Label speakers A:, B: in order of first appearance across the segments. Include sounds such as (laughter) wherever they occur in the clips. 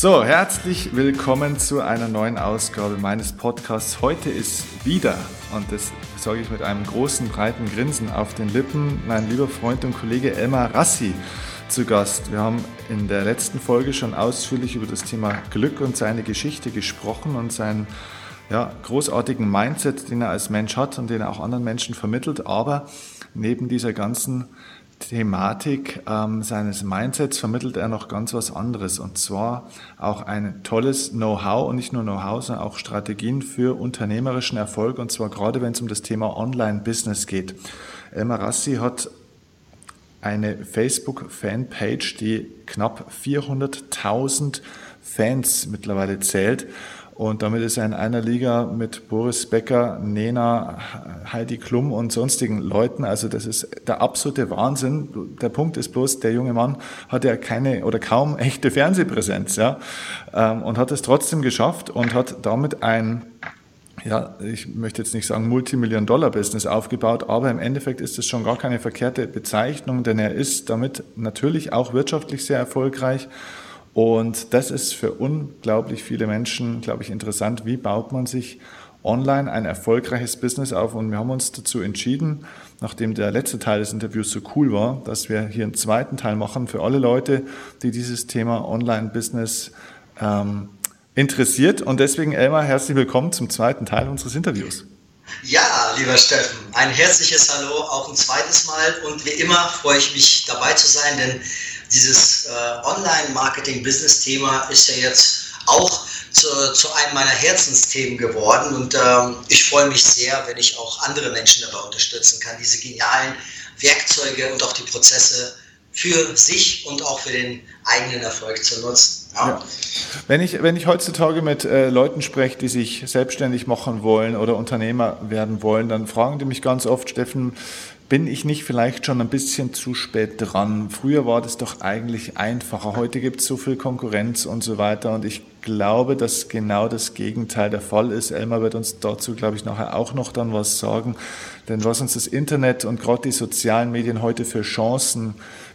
A: So, herzlich willkommen zu einer neuen Ausgabe meines Podcasts. Heute ist wieder, und das sage ich mit einem großen, breiten Grinsen auf den Lippen, mein lieber Freund und Kollege Elmar Rassi zu Gast. Wir haben in der letzten Folge schon ausführlich über das Thema Glück und seine Geschichte gesprochen und seinen ja, großartigen Mindset, den er als Mensch hat und den er auch anderen Menschen vermittelt. Aber neben dieser ganzen Thematik ähm, seines Mindsets vermittelt er noch ganz was anderes und zwar auch ein tolles Know-how und nicht nur Know-how, sondern auch Strategien für unternehmerischen Erfolg und zwar gerade wenn es um das Thema Online-Business geht. Elmar Rassi hat eine Facebook-Fanpage, die knapp 400.000 Fans mittlerweile zählt. Und damit ist er in einer Liga mit Boris Becker, Nena, Heidi Klum und sonstigen Leuten. Also das ist der absolute Wahnsinn. Der Punkt ist bloß, der junge Mann hat ja keine oder kaum echte Fernsehpräsenz, ja, ähm, und hat es trotzdem geschafft und hat damit ein ja, ich möchte jetzt nicht sagen Multimillion-Dollar-Business aufgebaut, aber im Endeffekt ist es schon gar keine verkehrte Bezeichnung, denn er ist damit natürlich auch wirtschaftlich sehr erfolgreich. Und das ist für unglaublich viele Menschen, glaube ich, interessant. Wie baut man sich online ein erfolgreiches Business auf? Und wir haben uns dazu entschieden, nachdem der letzte Teil des Interviews so cool war, dass wir hier einen zweiten Teil machen für alle Leute, die dieses Thema Online-Business ähm, interessiert. Und deswegen, Elmar, herzlich willkommen zum zweiten Teil unseres Interviews.
B: Ja, lieber Steffen, ein herzliches Hallo auch ein zweites Mal. Und wie immer freue ich mich dabei zu sein, denn dieses äh, Online-Marketing-Business-Thema ist ja jetzt auch zu, zu, einem meiner Herzensthemen geworden. Und ähm, ich freue mich sehr, wenn ich auch andere Menschen dabei unterstützen kann, diese genialen Werkzeuge und auch die Prozesse für sich und auch für den eigenen Erfolg zu nutzen. Ja.
A: Wenn, ich, wenn ich heutzutage mit äh, Leuten spreche, die sich selbstständig machen wollen oder Unternehmer werden wollen, dann fragen die mich ganz oft, Steffen, bin ich nicht vielleicht schon ein bisschen zu spät dran? Früher war das doch eigentlich einfacher. Heute gibt es so viel Konkurrenz und so weiter. Und ich glaube, dass genau das Gegenteil der Fall ist. Elmar wird uns dazu, glaube ich, nachher auch noch dann was sagen. Denn was uns das Internet und gerade die sozialen Medien heute für Chancen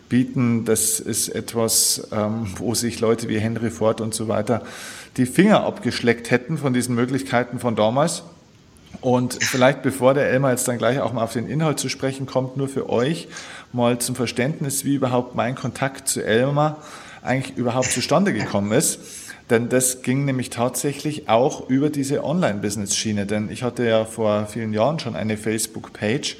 A: bieten, das ist etwas, ähm, wo sich Leute wie Henry Ford und so weiter die Finger abgeschleckt hätten von diesen Möglichkeiten von damals. Und vielleicht bevor der Elmar jetzt dann gleich auch mal auf den Inhalt zu sprechen kommt, nur für euch mal zum Verständnis, wie überhaupt mein Kontakt zu Elmar eigentlich überhaupt zustande gekommen ist. Denn das ging nämlich tatsächlich auch über diese Online-Business-Schiene. Denn ich hatte ja vor vielen Jahren schon eine Facebook-Page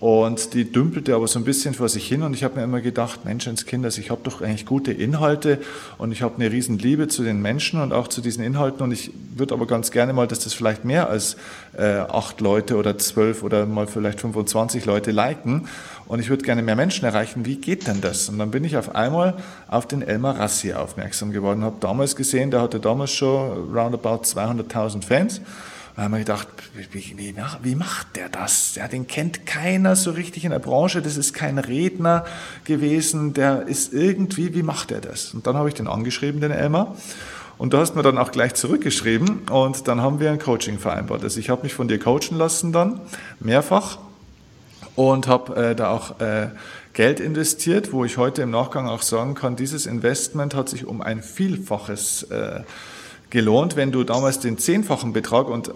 A: und die dümpelte aber so ein bisschen vor sich hin und ich habe mir immer gedacht, Menschenskind, also ich habe doch eigentlich gute Inhalte und ich habe eine riesen Liebe zu den Menschen und auch zu diesen Inhalten und ich würde aber ganz gerne mal, dass das vielleicht mehr als äh, acht Leute oder zwölf oder mal vielleicht 25 Leute liken und ich würde gerne mehr Menschen erreichen. Wie geht denn das? Und dann bin ich auf einmal auf den Elmar Rassi aufmerksam geworden, habe damals gesehen, der hatte damals schon roundabout 200.000 Fans da haben wir gedacht, wie, wie, wie, macht der das? Ja, den kennt keiner so richtig in der Branche. Das ist kein Redner gewesen. Der ist irgendwie, wie macht er das? Und dann habe ich den angeschrieben, den Elmar. Und du hast mir dann auch gleich zurückgeschrieben und dann haben wir ein Coaching vereinbart. Also ich habe mich von dir coachen lassen dann, mehrfach und habe äh, da auch äh, Geld investiert, wo ich heute im Nachgang auch sagen kann, dieses Investment hat sich um ein Vielfaches äh, gelohnt, wenn du damals den zehnfachen Betrag und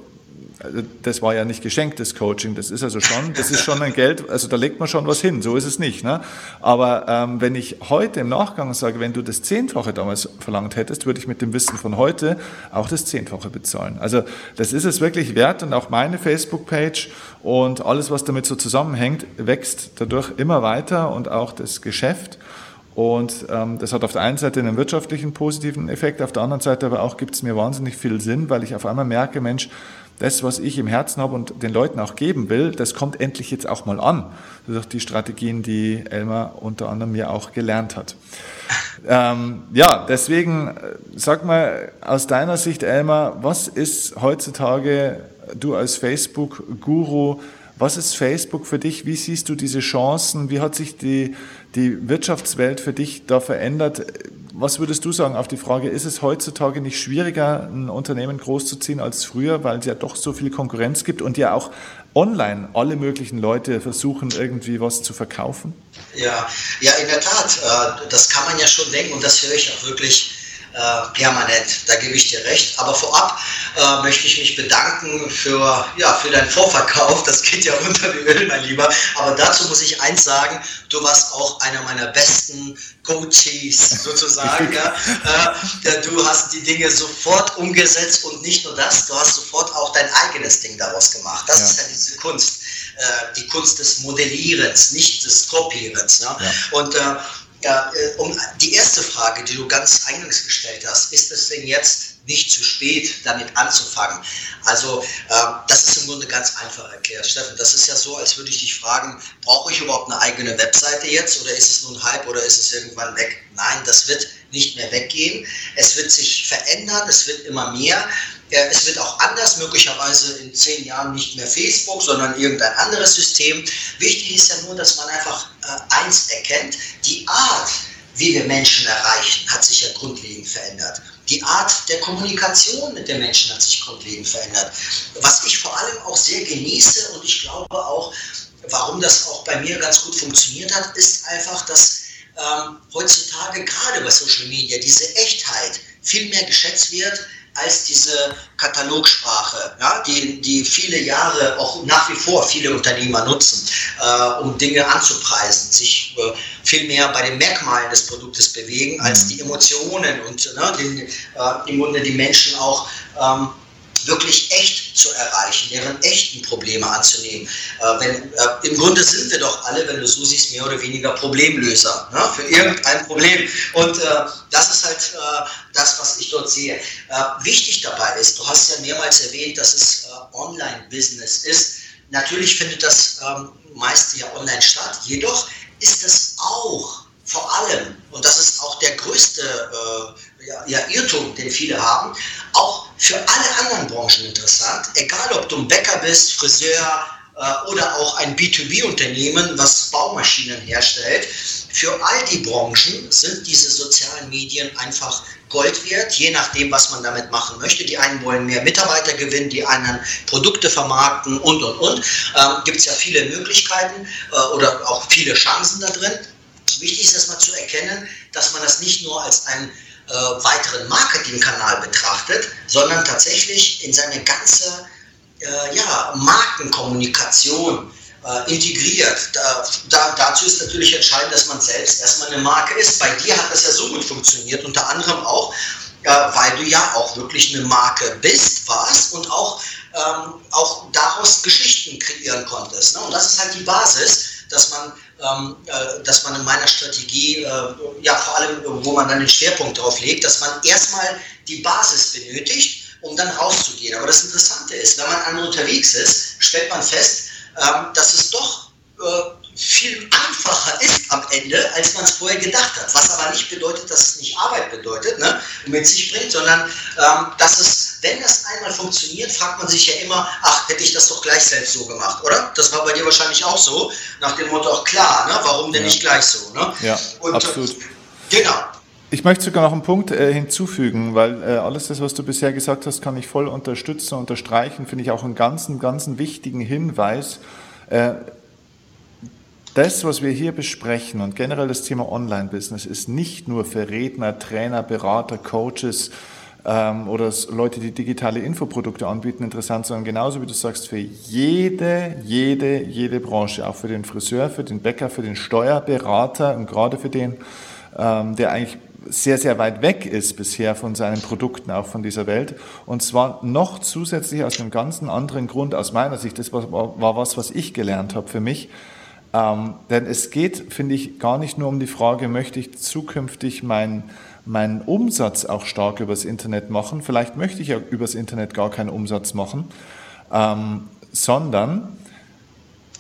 A: also das war ja nicht geschenktes Coaching, das ist also schon, das ist schon ein Geld, also da legt man schon was hin, so ist es nicht. Ne? Aber ähm, wenn ich heute im Nachgang sage, wenn du das Zehnfache damals verlangt hättest, würde ich mit dem Wissen von heute auch das Zehnfache bezahlen. Also das ist es wirklich wert und auch meine Facebook-Page und alles, was damit so zusammenhängt, wächst dadurch immer weiter und auch das Geschäft. Und ähm, das hat auf der einen Seite einen wirtschaftlichen positiven Effekt, auf der anderen Seite aber auch gibt es mir wahnsinnig viel Sinn, weil ich auf einmal merke, Mensch, das, was ich im Herzen habe und den Leuten auch geben will, das kommt endlich jetzt auch mal an. Durch die Strategien, die Elmar unter anderem mir auch gelernt hat. (laughs) Ähm, ja, deswegen äh, sag mal aus deiner Sicht, Elmar, was ist heutzutage du als Facebook-Guru, was ist Facebook für dich? Wie siehst du diese Chancen? Wie hat sich die, die Wirtschaftswelt für dich da verändert? Was würdest du sagen auf die Frage, ist es heutzutage nicht schwieriger, ein Unternehmen großzuziehen als früher, weil es ja doch so viel Konkurrenz gibt und ja auch online alle möglichen Leute versuchen, irgendwie was zu verkaufen?
B: Ja, ja, in der Tat. Äh, das kann man ja schon denken und das höre ich auch wirklich äh, permanent. Da gebe ich dir recht. Aber vorab äh, möchte ich mich bedanken für, ja, für deinen Vorverkauf. Das geht ja unter wie Öl, mein Lieber. Aber dazu muss ich eins sagen, du warst auch einer meiner besten Coaches sozusagen. ja. Äh, du hast die Dinge sofort umgesetzt und nicht nur das, du hast sofort auch dein eigenes Ding daraus gemacht. Das ja. ist ja diese Kunst. Äh, die Kunst des Modellierens, nicht des Kopierens. Ne? Ja. Und äh, ja, äh, um die erste Frage, die du ganz eingangs gestellt hast, ist es denn jetzt nicht zu spät, damit anzufangen? Also, äh, das ist im Grunde ganz einfach erklärt. Steffen, das ist ja so, als würde ich dich fragen, brauche ich überhaupt eine eigene Webseite jetzt oder ist es nun Hype oder ist es irgendwann weg? Nein, das wird nicht mehr weggehen. Es wird sich verändern, es wird immer mehr. Es wird auch anders, möglicherweise in zehn Jahren nicht mehr Facebook, sondern irgendein anderes System. Wichtig ist ja nur, dass man einfach äh, eins erkennt, die Art, wie wir Menschen erreichen, hat sich ja grundlegend verändert. Die Art der Kommunikation mit den Menschen hat sich grundlegend verändert. Was ich vor allem auch sehr genieße und ich glaube auch, warum das auch bei mir ganz gut funktioniert hat, ist einfach, dass ähm, heutzutage gerade bei Social Media diese Echtheit viel mehr geschätzt wird als diese Katalogsprache, ja, die, die viele Jahre auch nach wie vor viele Unternehmer nutzen, äh, um Dinge anzupreisen, sich äh, viel mehr bei den Merkmalen des Produktes bewegen, als mhm. die Emotionen und ne, den, äh, im Grunde die Menschen auch ähm, wirklich echt zu erreichen, deren echten Probleme anzunehmen. Äh, wenn, äh, Im Grunde sind wir doch alle, wenn du so siehst, mehr oder weniger Problemlöser ne, für irgendein Problem. Und äh, das ist halt äh, das, was ich dort sehe. Äh, wichtig dabei ist, du hast ja mehrmals erwähnt, dass es äh, Online-Business ist. Natürlich findet das ähm, meiste ja online statt, jedoch ist es auch vor allem, und das ist auch der größte ja, Irrtum, den viele haben, auch für alle anderen Branchen interessant, egal ob du ein Bäcker bist, Friseur äh, oder auch ein B2B-Unternehmen, was Baumaschinen herstellt. Für all die Branchen sind diese sozialen Medien einfach Gold wert, je nachdem, was man damit machen möchte. Die einen wollen mehr Mitarbeiter gewinnen, die anderen Produkte vermarkten und, und, und. Ähm, Gibt es ja viele Möglichkeiten äh, oder auch viele Chancen da drin. Wichtig ist erstmal zu erkennen, dass man das nicht nur als ein äh, weiteren Marketingkanal betrachtet, sondern tatsächlich in seine ganze äh, ja, Markenkommunikation äh, integriert. Da, da, dazu ist natürlich entscheidend, dass man selbst erstmal eine Marke ist. Bei dir hat das ja so gut funktioniert, unter anderem auch, äh, weil du ja auch wirklich eine Marke bist, warst und auch, ähm, auch daraus Geschichten kreieren konntest. Ne? Und das ist halt die Basis, dass man dass man in meiner Strategie, äh, ja vor allem, wo man dann den Schwerpunkt drauf legt, dass man erstmal die Basis benötigt, um dann rauszugehen. Aber das Interessante ist, wenn man einmal unterwegs ist, stellt man fest, ähm, dass es doch äh, viel einfacher ist am Ende, als man es vorher gedacht hat. Was aber nicht bedeutet, dass es nicht Arbeit bedeutet ne, mit sich bringt, sondern ähm, dass es, wenn das einmal funktioniert, fragt man sich ja immer, ach, hätte ich das doch gleich selbst so gemacht, oder? Das war bei dir wahrscheinlich auch so, nach dem Motto, auch klar, ne, warum denn ja. nicht gleich so? Ne?
A: Ja, Und, absolut. Genau. Ich möchte sogar noch einen Punkt äh, hinzufügen, weil äh, alles das, was du bisher gesagt hast, kann ich voll unterstützen, unterstreichen, finde ich auch einen ganz, ganz wichtigen Hinweis. Äh, das, was wir hier besprechen und generell das Thema Online-Business ist nicht nur für Redner, Trainer, Berater, Coaches oder Leute, die digitale Infoprodukte anbieten, interessant, sondern genauso wie du sagst, für jede, jede, jede Branche, auch für den Friseur, für den Bäcker, für den Steuerberater und gerade für den, ähm, der eigentlich sehr, sehr weit weg ist bisher von seinen Produkten, auch von dieser Welt. Und zwar noch zusätzlich aus einem ganz anderen Grund aus meiner Sicht. Das war, war was, was ich gelernt habe für mich ähm, denn es geht, finde ich, gar nicht nur um die Frage, möchte ich zukünftig meinen meinen Umsatz auch stark übers Internet machen. Vielleicht möchte ich ja übers Internet gar keinen Umsatz machen, ähm, sondern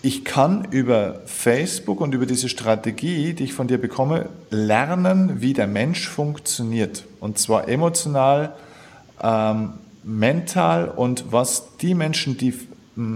A: ich kann über Facebook und über diese Strategie, die ich von dir bekomme, lernen, wie der Mensch funktioniert. Und zwar emotional, ähm, mental und was die Menschen, die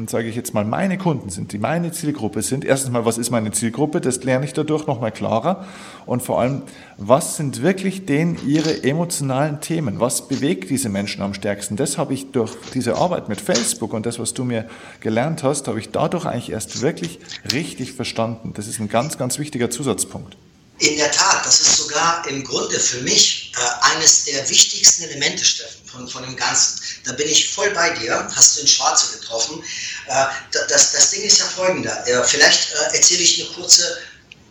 A: sage ich jetzt mal, meine Kunden sind, die meine Zielgruppe sind. Erstens mal, was ist meine Zielgruppe? Das lerne ich dadurch nochmal klarer. Und vor allem, was sind wirklich denen ihre emotionalen Themen? Was bewegt diese Menschen am stärksten? Das habe ich durch diese Arbeit mit Facebook und das, was du mir gelernt hast, habe ich dadurch eigentlich erst wirklich richtig verstanden. Das ist ein ganz, ganz wichtiger Zusatzpunkt.
B: In der Tat, das ist sogar im Grunde für mich eines der wichtigsten Elemente, Steffen, von, von dem Ganzen. Da bin ich voll bei dir, hast du in Schwarze getroffen. Äh, das, das Ding ist ja folgender. Äh, vielleicht äh, erzähle ich eine kurze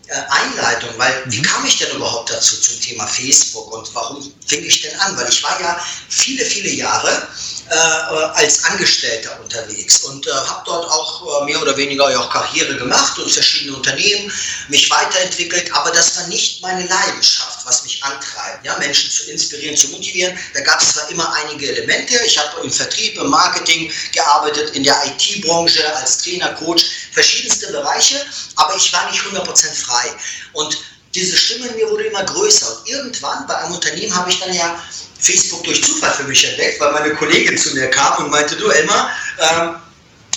B: äh, Einleitung, weil mhm. wie kam ich denn überhaupt dazu zum Thema Facebook und warum fing ich denn an? Weil ich war ja viele, viele Jahre äh, als Angestellter unterwegs und äh, habe dort auch äh, mehr oder weniger auch Karriere gemacht und verschiedene Unternehmen, mich weiterentwickelt, aber das war nicht meine Leidenschaft, was mich antreibt, ja, Menschen zu inspirieren, zu motivieren. Da gab es zwar immer einige Elemente, ich habe im Vertrieb, im Marketing gearbeitet, in der IT-Branche als Trainer, Coach, verschiedenste Bereiche, aber ich war nicht 100% frei. Und diese Stimme in mir wurde immer größer. Und irgendwann bei einem Unternehmen habe ich dann ja Facebook durch Zufall für mich entdeckt, weil meine Kollegin zu mir kam und meinte, du Elmar, ähm,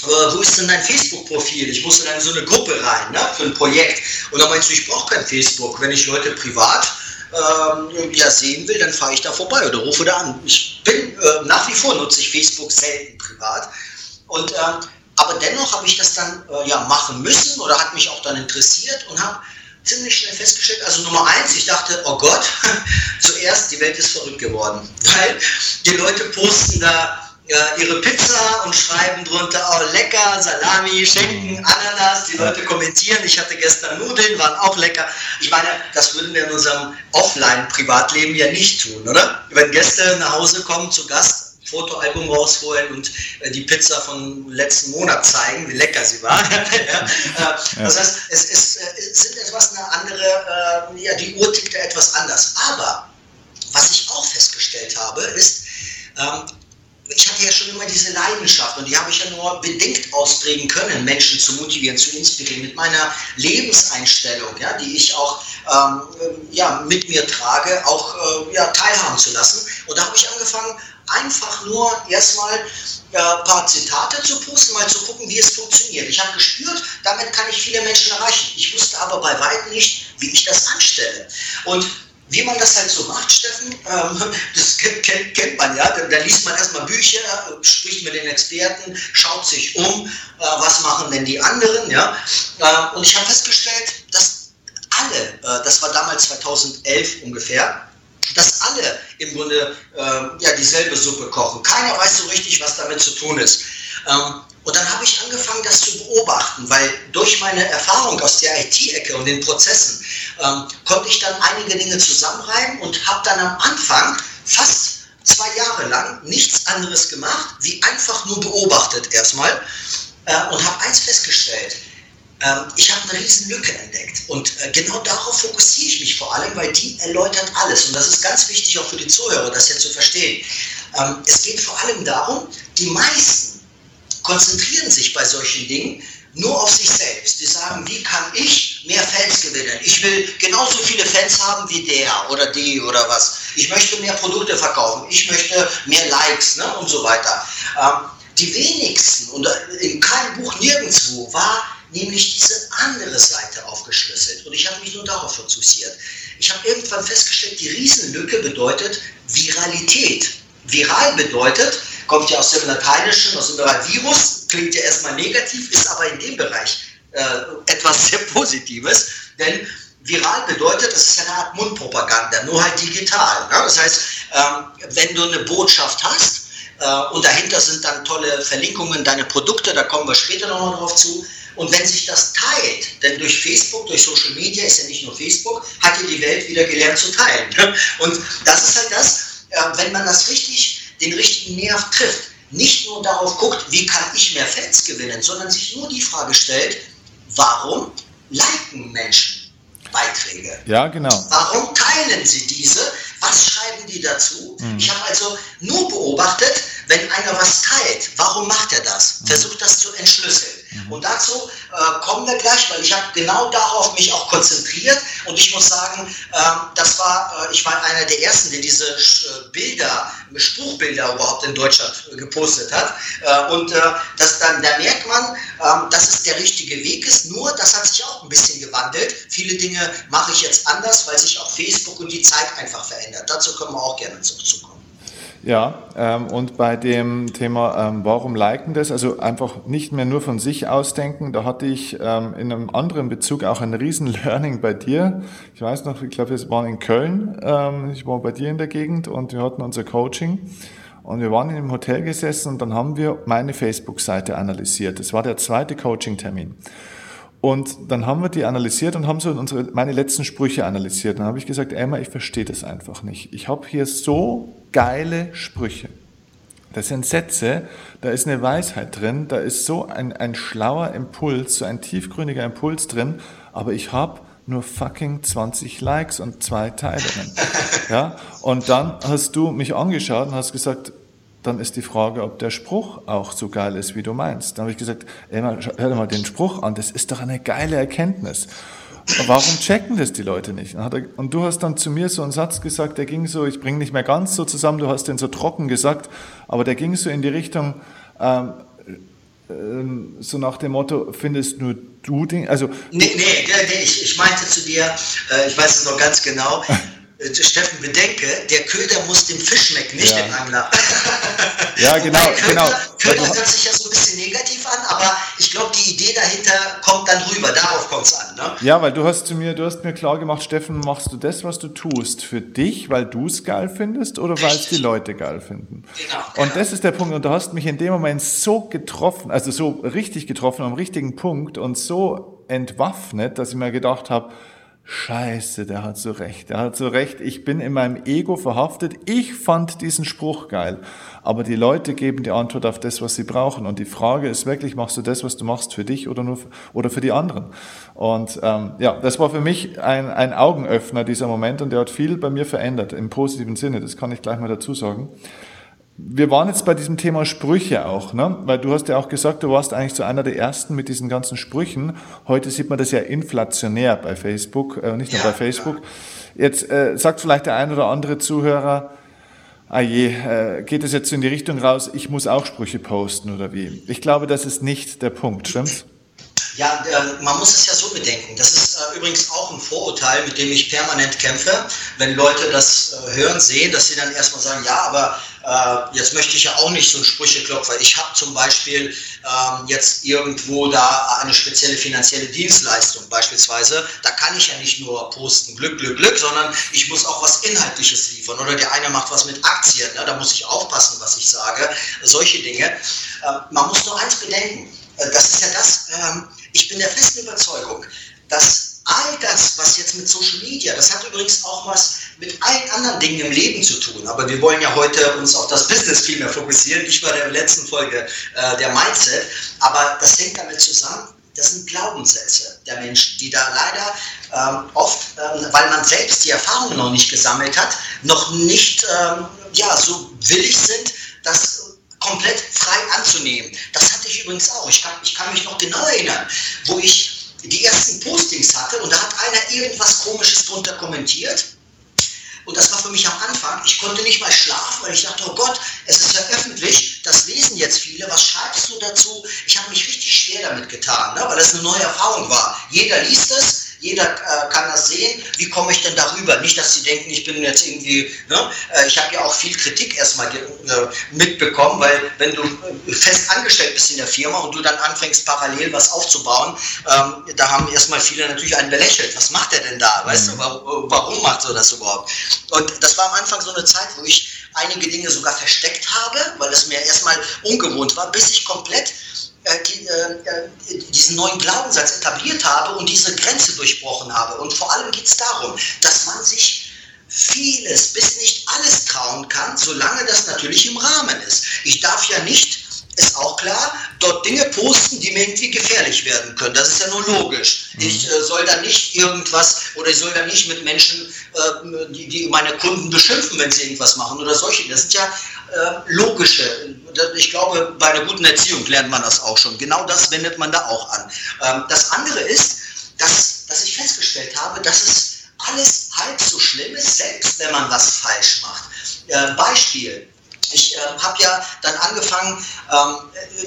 B: äh, wo ist denn dein Facebook-Profil? Ich musste dann in so eine Gruppe rein, ne, für ein Projekt. Und dann meinst du, ich brauche kein Facebook. Wenn ich Leute privat ähm, ja, sehen will, dann fahre ich da vorbei oder rufe da an. Ich bin, äh, nach wie vor nutze ich Facebook selten privat. Und, ähm, aber dennoch habe ich das dann äh, ja, machen müssen oder hat mich auch dann interessiert und habe ziemlich schnell festgestellt, also Nummer eins, ich dachte, oh Gott, (laughs) zuerst, die Welt ist verrückt geworden, weil die Leute posten da äh, ihre Pizza und schreiben drunter, oh lecker, Salami, Schenken, Ananas, die Leute kommentieren, ich hatte gestern Nudeln, waren auch lecker. Ich meine, das würden wir in unserem Offline-Privatleben ja nicht tun, oder? Wenn Gäste nach Hause kommen zu Gast, Fotoalbum rausholen und äh, die Pizza von letzten Monat zeigen, wie lecker sie war. (laughs) ja, äh, das heißt, es, es, äh, es, sind etwas eine andere, äh, ja, die Uhr tickt da etwas anders. Aber was ich auch festgestellt habe, ist, ähm, ich hatte ja schon immer diese Leidenschaft und die habe ich ja nur bedingt ausprägen können, Menschen zu motivieren, zu inspirieren, mit meiner Lebenseinstellung, ja, die ich auch ähm, ja, mit mir trage, auch äh, ja, teilhaben zu lassen. Und da habe ich angefangen, einfach nur erstmal ein paar Zitate zu posten, mal zu gucken, wie es funktioniert. Ich habe gespürt, damit kann ich viele Menschen erreichen. Ich wusste aber bei weitem nicht, wie ich das anstelle. Und wie man das halt so macht, Steffen, ähm, (laughs) das kennt, kennt, man ja. Da, da, liest man erstmal Bücher, spricht mit den Experten, schaut sich um, äh, was machen denn die anderen, ja. Äh, und ich habe festgestellt, dass alle, äh, das war damals 2011 ungefähr, dass alle im Grunde äh, ja, dieselbe Suppe kochen. Keiner weiß so richtig, was damit zu tun ist. Ähm, und dann habe ich angefangen, das zu beobachten, weil durch meine Erfahrung aus der IT-Ecke und den Prozessen ähm, konnte ich dann einige Dinge zusammenreiben und habe dann am Anfang fast zwei Jahre lang nichts anderes gemacht, wie einfach nur beobachtet erstmal äh, und habe eins festgestellt, ich habe eine riesen Lücke entdeckt und äh, genau darauf fokussiere ich mich vor allem, weil die erläutert alles und das ist ganz wichtig auch für die Zuhörer, das ja zu verstehen. Ähm, es geht vor allem darum, die meisten konzentrieren sich bei solchen Dingen nur auf sich selbst. Die sagen, wie kann ich mehr Fans gewinnen? Ich will genauso viele Fans haben wie der oder die oder was. Ich möchte mehr Produkte verkaufen. Ich möchte mehr Likes ne, und so weiter. Ähm, die wenigsten und in keinem Buch nirgendwo war nämlich diese andere Seite aufgeschlüsselt. Und ich habe mich nur darauf fokussiert. Ich habe irgendwann festgestellt, die Riesenlücke bedeutet Viralität. Viral bedeutet, kommt ja aus dem Lateinischen, aus dem Bereich Virus, klingt ja erstmal negativ, ist aber in dem Bereich äh, etwas sehr Positives, denn viral bedeutet, das ist eine Art Mundpropaganda, nur halt digital. Ne? Das heißt, ähm, wenn du eine Botschaft hast äh, und dahinter sind dann tolle Verlinkungen, deine Produkte, da kommen wir später nochmal drauf zu, und wenn sich das teilt, denn durch Facebook, durch Social Media ist ja nicht nur Facebook, hat ja die Welt wieder gelernt zu teilen. Und das ist halt das, äh, wenn man das richtig, den richtigen Nerv trifft, nicht nur darauf guckt, wie kann ich mehr Fans gewinnen, sondern sich nur die Frage stellt, warum liken Menschen Beiträge?
A: Ja, genau.
B: Warum teilen sie diese? Was schreiben die dazu? Mhm. Ich habe also nur beobachtet, wenn einer was teilt, warum macht er das? Mhm. Versucht das zu entschlüsseln. Mhm. Und dazu äh, kommen wir gleich, weil ich habe genau darauf mich auch konzentriert und ich muss sagen, äh, das war, äh, ich war einer der ersten, der diese äh, Bilder, Spruchbilder überhaupt in Deutschland gepostet hat. Äh, und äh, das dann, da merkt man, ähm, dass es der richtige Weg ist. Nur, das hat sich auch ein bisschen gewandelt. Viele Dinge mache ich jetzt anders, weil sich auch Facebook und die Zeit einfach verändert. Dazu können wir auch gerne zurückkommen.
A: Ja, ähm, und bei dem Thema, ähm, warum liken das, also einfach nicht mehr nur von sich ausdenken, da hatte ich ähm, in einem anderen Bezug auch ein riesen Learning bei dir. Ich weiß noch, ich glaube, wir waren in Köln, ähm, ich war bei dir in der Gegend und wir hatten unser Coaching. Und wir waren in einem Hotel gesessen und dann haben wir meine Facebook-Seite analysiert. Das war der zweite Coaching-Termin. Und dann haben wir die analysiert und haben so unsere, meine letzten Sprüche analysiert. Dann habe ich gesagt, Emma, ich verstehe das einfach nicht. Ich habe hier so geile Sprüche. Das sind Sätze, da ist eine Weisheit drin, da ist so ein, ein schlauer Impuls, so ein tiefgründiger Impuls drin, aber ich habe nur fucking 20 Likes und zwei Teilungen. (laughs) Ja? Und dann hast du mich angeschaut und hast gesagt, dann ist die Frage, ob der Spruch auch so geil ist, wie du meinst. Dann habe ich gesagt, ey, hör dir mal den Spruch an, das ist doch eine geile Erkenntnis. Warum checken das die Leute nicht? Und du hast dann zu mir so einen Satz gesagt, der ging so, ich bringe nicht mehr ganz so zusammen, du hast den so trocken gesagt, aber der ging so in die Richtung, ähm, ähm, so nach dem Motto, findest nur du den, also...
B: Nee, nee, ich, ich meinte zu dir, äh, ich weiß es noch ganz genau, (laughs) Steffen, bedenke, der Köder muss dem Fisch schmecken, nicht ja. dem Angler. (laughs)
A: ja, genau. Köder, genau.
B: Köder hört sich ja so ein bisschen negativ an, aber ich glaube, die Idee dahinter kommt dann rüber. Darauf kommt es an. Ne?
A: Ja, weil du hast zu mir, du hast mir klar gemacht, Steffen, machst du das, was du tust, für dich, weil du es geil findest oder weil es die Leute geil finden? Genau, genau. Und das ist der Punkt. Und du hast mich in dem Moment so getroffen, also so richtig getroffen, am richtigen Punkt und so entwaffnet, dass ich mir gedacht habe, Scheiße, der hat so recht. Der hat so recht. Ich bin in meinem Ego verhaftet. Ich fand diesen Spruch geil. Aber die Leute geben die Antwort auf das, was sie brauchen. Und die Frage ist wirklich, machst du das, was du machst, für dich oder nur für, oder für die anderen? Und ähm, ja, das war für mich ein, ein Augenöffner dieser Moment und der hat viel bei mir verändert im positiven Sinne. Das kann ich gleich mal dazu sagen wir waren jetzt bei diesem Thema Sprüche auch, ne? weil du hast ja auch gesagt, du warst eigentlich so einer der Ersten mit diesen ganzen Sprüchen. Heute sieht man das ja inflationär bei Facebook, äh, nicht nur ja, bei Facebook. Jetzt äh, sagt vielleicht der ein oder andere Zuhörer, ah je, äh, geht es jetzt in die Richtung raus, ich muss auch Sprüche posten oder wie? Ich glaube, das ist nicht der Punkt, stimmt's?
B: Ja, äh, man muss es ja so bedenken. Das ist äh, übrigens auch ein Vorurteil, mit dem ich permanent kämpfe. Wenn Leute das äh, hören, sehen, dass sie dann erstmal sagen, ja, aber jetzt möchte ich ja auch nicht so ein Sprücheklopfer. Ich habe zum Beispiel ähm, jetzt irgendwo da eine spezielle finanzielle Dienstleistung beispielsweise. Da kann ich ja nicht nur posten Glück, Glück, Glück, sondern ich muss auch was Inhaltliches liefern. Oder der eine macht was mit Aktien. Ne? Da muss ich aufpassen, was ich sage. Solche Dinge. Äh, man muss nur eins bedenken. Äh, das ist ja das, ähm, ich bin der festen Überzeugung, dass all das, was jetzt mit Social Media, das hat übrigens auch was mit allen anderen Dingen im Leben zu tun. Aber wir wollen ja heute uns auf das Business viel mehr fokussieren, nicht bei der letzten Folge äh, der Mindset. Aber das hängt damit zusammen, das sind Glaubenssätze der Menschen, die da leider ähm, oft, ähm, weil man selbst die Erfahrung noch nicht gesammelt hat, noch nicht ähm, ja, so willig sind, das komplett frei anzunehmen. Das hatte ich übrigens auch. Ich kann, ich kann mich noch genau erinnern, wo ich die ersten Postings hatte und da hat einer irgendwas Komisches drunter kommentiert. Und das war für mich am Anfang, ich konnte nicht mal schlafen, weil ich dachte, oh Gott, es ist ja öffentlich, das lesen jetzt viele, was schreibst du dazu? Ich habe mich richtig schwer damit getan, ne? weil das eine neue Erfahrung war. Jeder liest es, jeder äh, kann das sehen. Wie komme ich denn darüber? Nicht, dass sie denken, ich bin jetzt irgendwie. Ne? Äh, ich habe ja auch viel Kritik erstmal äh, mitbekommen, weil wenn du äh, fest angestellt bist in der Firma und du dann anfängst, parallel was aufzubauen, ähm, da haben erstmal viele natürlich einen belächelt. Was macht er denn da? Weißt mhm. du, warum, warum macht er das überhaupt? Und das war am Anfang so eine Zeit, wo ich einige Dinge sogar versteckt habe, weil es mir erstmal ungewohnt war, bis ich komplett diesen neuen Glaubenssatz etabliert habe und diese Grenze durchbrochen habe. Und vor allem geht es darum, dass man sich vieles bis nicht alles trauen kann, solange das natürlich im Rahmen ist. Ich darf ja nicht ist auch klar, dort Dinge posten, die mir irgendwie gefährlich werden können. Das ist ja nur logisch. Mhm. Ich äh, soll da nicht irgendwas oder ich soll da nicht mit Menschen, äh, die, die, meine Kunden beschimpfen, wenn sie irgendwas machen oder solche. Das sind ja äh, logische. Ich glaube, bei einer guten Erziehung lernt man das auch schon. Genau das wendet man da auch an. Ähm, das andere ist, dass, dass ich festgestellt habe, dass es alles halb so schlimm ist, selbst wenn man was falsch macht. Äh, Beispiel ich äh, habe ja dann angefangen, ähm,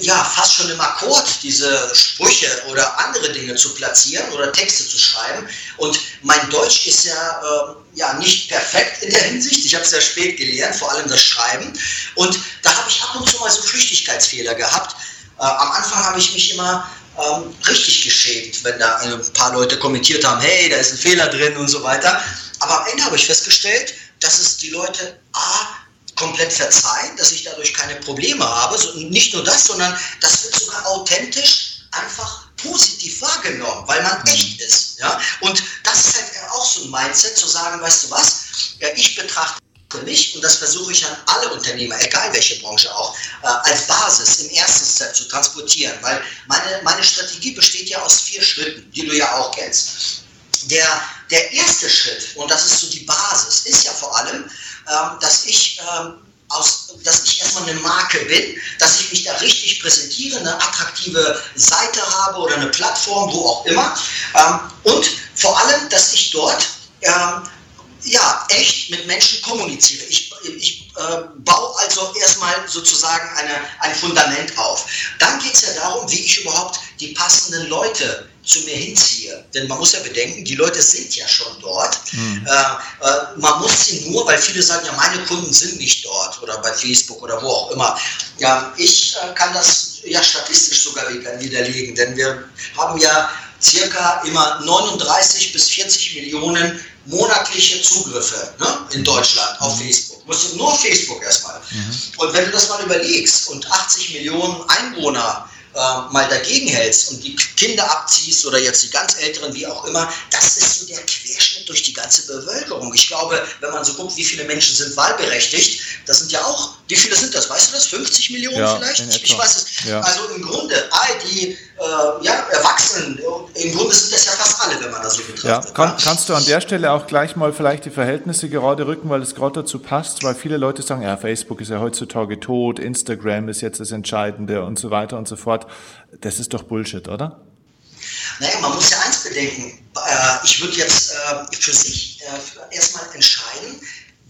B: ja, fast schon im Akkord diese Sprüche oder andere Dinge zu platzieren oder Texte zu schreiben. Und mein Deutsch ist ja, äh, ja nicht perfekt in der Hinsicht. Ich habe es sehr spät gelernt, vor allem das Schreiben. Und da habe ich ab und zu mal so Flüchtigkeitsfehler gehabt. Äh, am Anfang habe ich mich immer ähm, richtig geschämt, wenn da ein paar Leute kommentiert haben, hey, da ist ein Fehler drin und so weiter. Aber am Ende habe ich festgestellt, dass es die Leute A komplett verzeihen, dass ich dadurch keine Probleme habe. So, nicht nur das, sondern das wird sogar authentisch einfach positiv wahrgenommen, weil man mhm. echt ist. Ja? Und das ist halt auch so ein Mindset, zu sagen, weißt du was, ja, ich betrachte mich, und das versuche ich an alle Unternehmer, egal welche Branche auch, äh, als Basis im ersten Step zu transportieren, weil meine, meine Strategie besteht ja aus vier Schritten, die du ja auch kennst. Der, der erste Schritt, und das ist so die Basis, ist ja vor allem, dass ich ähm, aus, dass ich erstmal eine Marke bin, dass ich mich da richtig präsentiere, eine attraktive Seite habe oder eine Plattform, wo auch immer. Ähm, und vor allem, dass ich dort ja, echt mit Menschen kommuniziere. Ich, ich äh, baue also erstmal sozusagen eine, ein Fundament auf. Dann geht es ja darum, wie ich überhaupt die passenden Leute zu mir hinziehe. Denn man muss ja bedenken, die Leute sind ja schon dort. Mhm. Äh, äh, man muss sie nur, weil viele sagen, ja, meine Kunden sind nicht dort oder bei Facebook oder wo auch immer. Ja, ich äh, kann das ja statistisch sogar widerlegen, denn wir haben ja circa immer 39 bis 40 Millionen monatliche Zugriffe ne, in Deutschland auf mhm. Facebook. Musst du nur Facebook erstmal. Mhm. Und wenn du das mal überlegst und 80 Millionen Einwohner äh, mal dagegen hältst und die Kinder abziehst oder jetzt die ganz Älteren, wie auch immer, das ist so der Querschnitt durch die ganze Bevölkerung. Ich glaube, wenn man so guckt, wie viele Menschen sind wahlberechtigt, das sind ja auch, wie viele sind das? Weißt du das? 50 Millionen ja, vielleicht? Ich, ich, weiß es. Ja. Also im Grunde, all die äh, ja, Erwachsenen, im Grunde sind das ja fast alle, wenn man das so betrachtet.
A: Ja, kann, kannst du an der Stelle auch gleich mal vielleicht die Verhältnisse gerade rücken, weil es gerade dazu passt, weil viele Leute sagen, ja, Facebook ist ja heutzutage tot, Instagram ist jetzt das Entscheidende und so weiter und so fort. Das ist doch Bullshit, oder?
B: Naja, man muss ja eins bedenken. Äh, ich würde jetzt äh, für sich äh, erstmal entscheiden,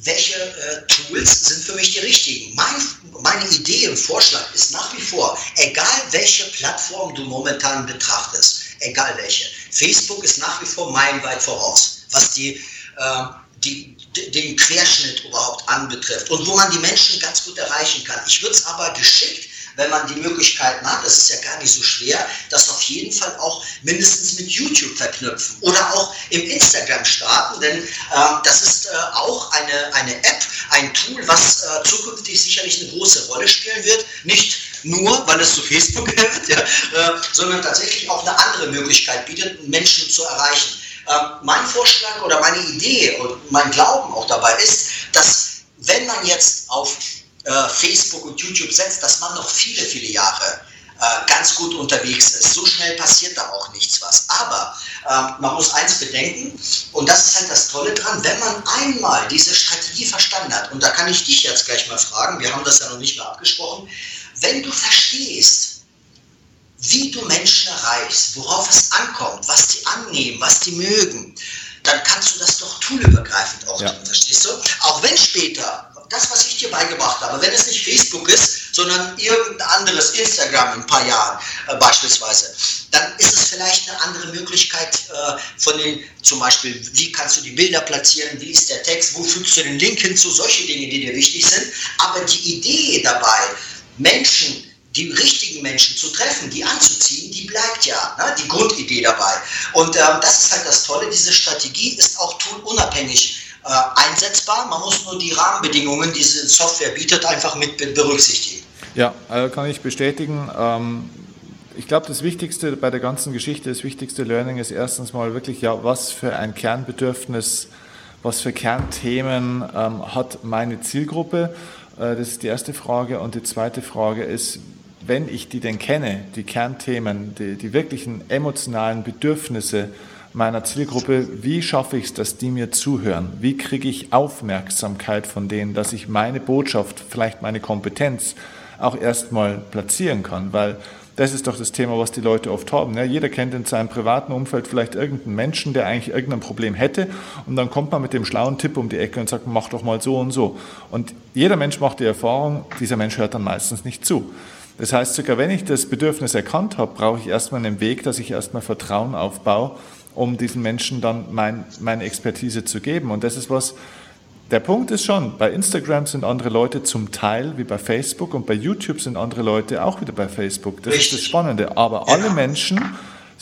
B: welche Tools sind für mich die richtigen. Mein, meine Idee und Vorschlag ist nach wie vor, egal welche Plattform du momentan betrachtest, egal welche, Facebook ist nach wie vor meilenweit voraus, was die, äh, die, den Querschnitt überhaupt anbetrifft und wo man die Menschen ganz gut erreichen kann. Ich würde es aber geschickt wenn man die Möglichkeiten hat, das ist ja gar nicht so schwer, das auf jeden Fall auch mindestens mit YouTube verknüpfen oder auch im Instagram starten, denn äh, das ist äh, auch eine, eine App, ein Tool, was äh, zukünftig sicherlich eine große Rolle spielen wird. Nicht nur, weil es zu Facebook (laughs) gehört, ja, äh, sondern tatsächlich auch eine andere Möglichkeit bietet, Menschen zu erreichen. Ähm, mein Vorschlag oder meine Idee und mein Glauben auch dabei ist, dass wenn man jetzt auf äh, Facebook und YouTube setzt, dass man noch viele, viele Jahre äh, ganz gut unterwegs ist. So schnell passiert da auch nichts was. Aber äh, man muss eins bedenken, und das ist halt das Tolle dran, wenn man einmal diese Strategie verstanden hat, und da kann ich dich jetzt gleich mal fragen, wir haben das ja noch nicht mehr abgesprochen, wenn du verstehst, wie du Menschen erreichst, worauf es ankommt, was die annehmen, was die mögen, dann kannst du das doch toolübergreifend auch ja. tun, verstehst du? Auch wenn später das, was ich dir beigebracht habe, wenn es nicht Facebook ist, sondern irgendein anderes Instagram in ein paar Jahren äh, beispielsweise, dann ist es vielleicht eine andere Möglichkeit äh, von den, zum Beispiel, wie kannst du die Bilder platzieren, wie ist der Text, wo fügst du den Link hinzu, solche Dinge, die dir wichtig sind. Aber die Idee dabei, Menschen die richtigen Menschen zu treffen, die anzuziehen, die bleibt ja, ne? die Grundidee dabei. Und ähm, das ist halt das Tolle, diese Strategie ist auch toolunabhängig äh, einsetzbar. Man muss nur die Rahmenbedingungen, die diese Software bietet, einfach mit berücksichtigen.
A: Ja, äh, kann ich bestätigen. Ähm, ich glaube, das Wichtigste bei der ganzen Geschichte, das wichtigste Learning ist erstens mal wirklich, ja, was für ein Kernbedürfnis, was für Kernthemen ähm, hat meine Zielgruppe? Äh, das ist die erste Frage. Und die zweite Frage ist, wenn ich die denn kenne, die Kernthemen, die, die wirklichen emotionalen Bedürfnisse, meiner Zielgruppe, wie schaffe ich es, dass die mir zuhören? Wie kriege ich Aufmerksamkeit von denen, dass ich meine Botschaft, vielleicht meine Kompetenz auch erstmal platzieren kann? Weil Das ist doch das Thema, was die Leute oft haben. Ja, jeder kennt in seinem privaten Umfeld vielleicht irgendeinen Menschen, der eigentlich irgendein Problem hätte und dann kommt man mit dem schlauen Tipp um die Ecke und sagt, mach doch mal so und so. Und jeder Mensch macht die Erfahrung, dieser Mensch hört dann meistens nicht zu. Das heißt, sogar wenn ich das Bedürfnis erkannt habe, brauche ich erstmal einen Weg, dass ich erstmal Vertrauen aufbaue, um diesen Menschen dann mein, meine Expertise zu geben. Und das ist was, der Punkt ist schon, bei Instagram sind andere Leute zum Teil wie bei Facebook und bei YouTube sind andere Leute auch wieder bei Facebook. Das Richtig. ist das Spannende. Aber alle Menschen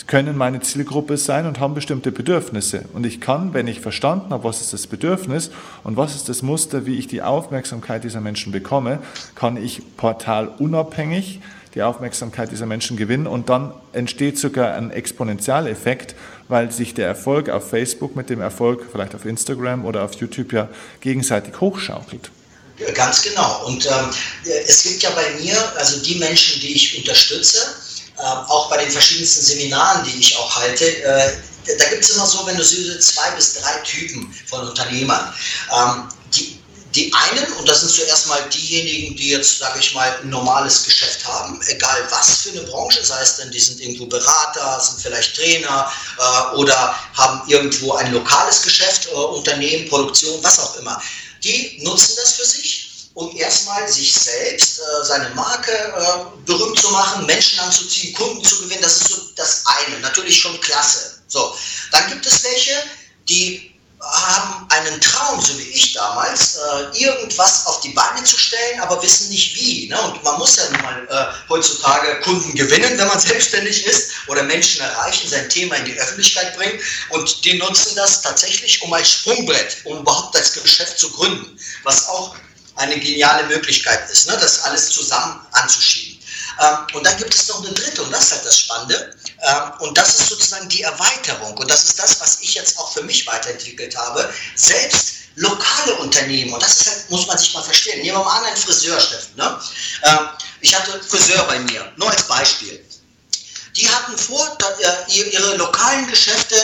A: können meine Zielgruppe sein und haben bestimmte Bedürfnisse. Und ich kann, wenn ich verstanden habe, was ist das Bedürfnis und was ist das Muster, wie ich die Aufmerksamkeit dieser Menschen bekomme, kann ich portalunabhängig die Aufmerksamkeit dieser Menschen gewinnen und dann entsteht sogar ein Exponentialeffekt, weil sich der Erfolg auf Facebook mit dem Erfolg vielleicht auf Instagram oder auf YouTube ja gegenseitig hochschaukelt.
B: Ganz genau. Und ähm, es gibt ja bei mir, also die Menschen, die ich unterstütze, äh, auch bei den verschiedensten Seminaren, die ich auch halte, äh, da gibt es immer so, wenn du siehst, zwei bis drei Typen von Unternehmern. Ähm, die die einen, und das sind zuerst mal diejenigen, die jetzt, sage ich mal, ein normales Geschäft haben, egal was für eine Branche, sei es denn, die sind irgendwo Berater, sind vielleicht Trainer äh, oder haben irgendwo ein lokales Geschäft, äh, Unternehmen, Produktion, was auch immer. Die nutzen das für sich, um erstmal sich selbst, äh, seine Marke äh, berühmt zu machen, Menschen anzuziehen, Kunden zu gewinnen. Das ist so das eine. Natürlich schon klasse. So, dann gibt es welche, die haben einen Traum, so wie ich damals, äh, irgendwas auf die Beine zu stellen, aber wissen nicht wie. Ne? Und man muss ja nun mal äh, heutzutage Kunden gewinnen, wenn man (laughs) selbstständig ist oder Menschen erreichen, sein Thema in die Öffentlichkeit bringen. Und die nutzen das tatsächlich um als Sprungbrett, um überhaupt das Geschäft zu gründen, was auch eine geniale Möglichkeit ist, ne? das alles zusammen anzuschieben. Ähm, und dann gibt es noch eine dritte, und das ist halt das Spannende. Ähm, und das ist sozusagen die Erweiterung. Und das ist das, was ich jetzt auch für mich weiterentwickelt habe. Selbst lokale Unternehmen, und das halt, muss man sich mal verstehen. Nehmen wir mal an, ein Friseur, Steffen. Ne? Ähm, ich hatte Friseur bei mir, nur als Beispiel. Die hatten vor, äh, ihre lokalen Geschäfte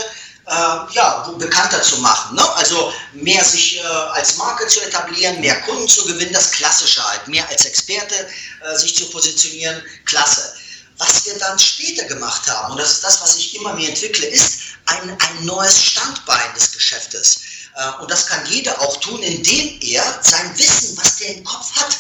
B: äh, ja, bekannter zu machen. Ne? Also mehr sich äh, als Marke zu etablieren, mehr Kunden zu gewinnen, das Klassische halt, mehr als Experte äh, sich zu positionieren, klasse. Was wir dann später gemacht haben, und das ist das, was ich immer mehr entwickle, ist ein, ein neues Standbein des Geschäftes. Äh, und das kann jeder auch tun, indem er sein Wissen, was der im Kopf hat,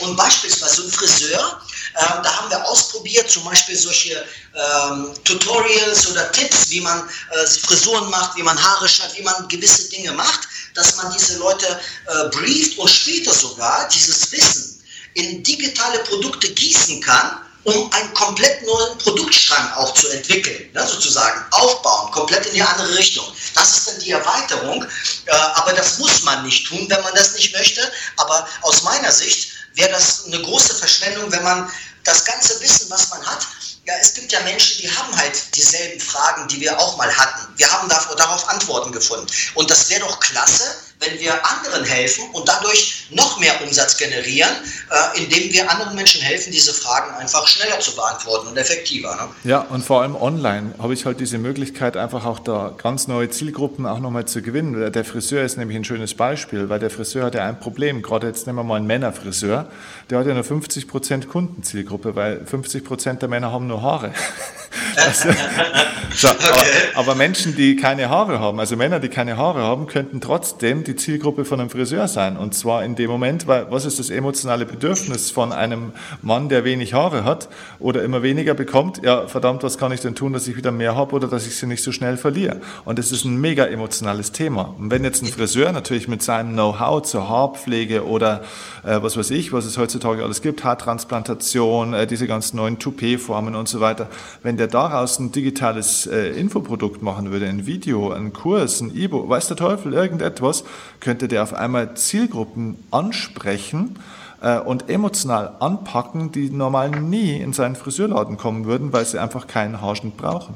B: und beispielsweise ein Friseur, ähm, da haben wir ausprobiert, zum Beispiel solche ähm, Tutorials oder Tipps, wie man äh, Frisuren macht, wie man Haare schneidet, wie man gewisse Dinge macht, dass man diese Leute äh, brieft und später sogar dieses Wissen in digitale Produkte gießen kann, um einen komplett neuen Produktstrang auch zu entwickeln, ne, sozusagen aufbauen, komplett in die andere Richtung. Das ist dann die Erweiterung, äh, aber das muss man nicht tun, wenn man das nicht möchte. Aber aus meiner Sicht wäre das eine große Verschwendung, wenn man das ganze Wissen, was man hat, ja, es gibt ja Menschen, die haben halt dieselben Fragen, die wir auch mal hatten. Wir haben darauf Antworten gefunden. Und das wäre doch klasse, wenn wir anderen helfen und dadurch noch mehr Umsatz generieren, äh, indem wir anderen Menschen helfen, diese Fragen einfach schneller zu beantworten und effektiver.
A: Ne? Ja, und vor allem online habe ich halt diese Möglichkeit, einfach auch da ganz neue Zielgruppen auch nochmal zu gewinnen. Der Friseur ist nämlich ein schönes Beispiel, weil der Friseur hat ja ein Problem. Gerade jetzt nehmen wir mal einen Männerfriseur, der hat ja nur 50 Prozent Kundenzielgruppe, weil 50 Prozent der Männer haben nur Haare. (laughs) also, (laughs) so, aber, aber Menschen, die keine Haare haben, also Männer, die keine Haare haben, könnten trotzdem die Zielgruppe von einem Friseur sein. Und zwar in dem Moment, weil was ist das emotionale Bedürfnis von einem Mann, der wenig Haare hat oder immer weniger bekommt? Ja, verdammt, was kann ich denn tun, dass ich wieder mehr habe oder dass ich sie nicht so schnell verliere? Und das ist ein mega emotionales Thema. Und wenn jetzt ein Friseur natürlich mit seinem Know-how zur Haarpflege oder äh, was weiß ich, was es heutzutage alles gibt, Haartransplantation, äh, diese ganzen neuen Toupet-Formen und so weiter, wenn der daraus ein digitales äh, Infoprodukt machen würde, ein Video, ein Kurs, ein E-Book, weiß der Teufel, irgendetwas, könnte der auf einmal Zielgruppen ansprechen äh, und emotional anpacken, die normal nie in seinen Friseurladen kommen würden, weil sie einfach keinen Haarschnitt brauchen.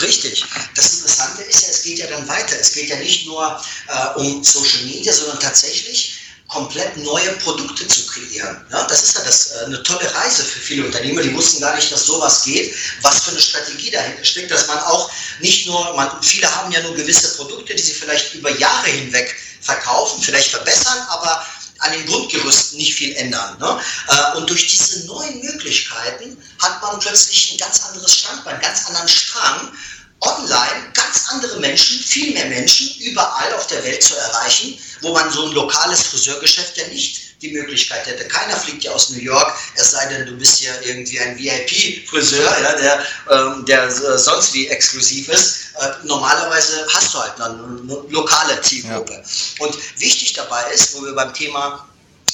B: Richtig. Das Interessante ist ja, es geht ja dann weiter. Es geht ja nicht nur äh, um Social Media, sondern tatsächlich komplett neue Produkte zu kreieren. Ja, das ist ja das, äh, eine tolle Reise für viele Unternehmer. Die wussten gar nicht, dass sowas geht, was für eine Strategie dahinter steckt, dass man auch nicht nur, man, viele haben ja nur gewisse Produkte, die sie vielleicht über Jahre hinweg verkaufen, vielleicht verbessern, aber an den Grundgerüsten nicht viel ändern. Ne? Äh, und durch diese neuen Möglichkeiten hat man plötzlich ein ganz anderes Standbein, einen ganz anderen Strang, online ganz andere Menschen, viel mehr Menschen überall auf der Welt zu erreichen, wo man so ein lokales Friseurgeschäft ja nicht die Möglichkeit hätte. Keiner fliegt ja aus New York, es sei denn, du bist ja irgendwie ein VIP-Friseur, ja, der, ähm, der äh, sonst wie exklusiv ist. Äh, normalerweise hast du halt eine, eine lokale Zielgruppe. Ja. Und wichtig dabei ist, wo wir beim Thema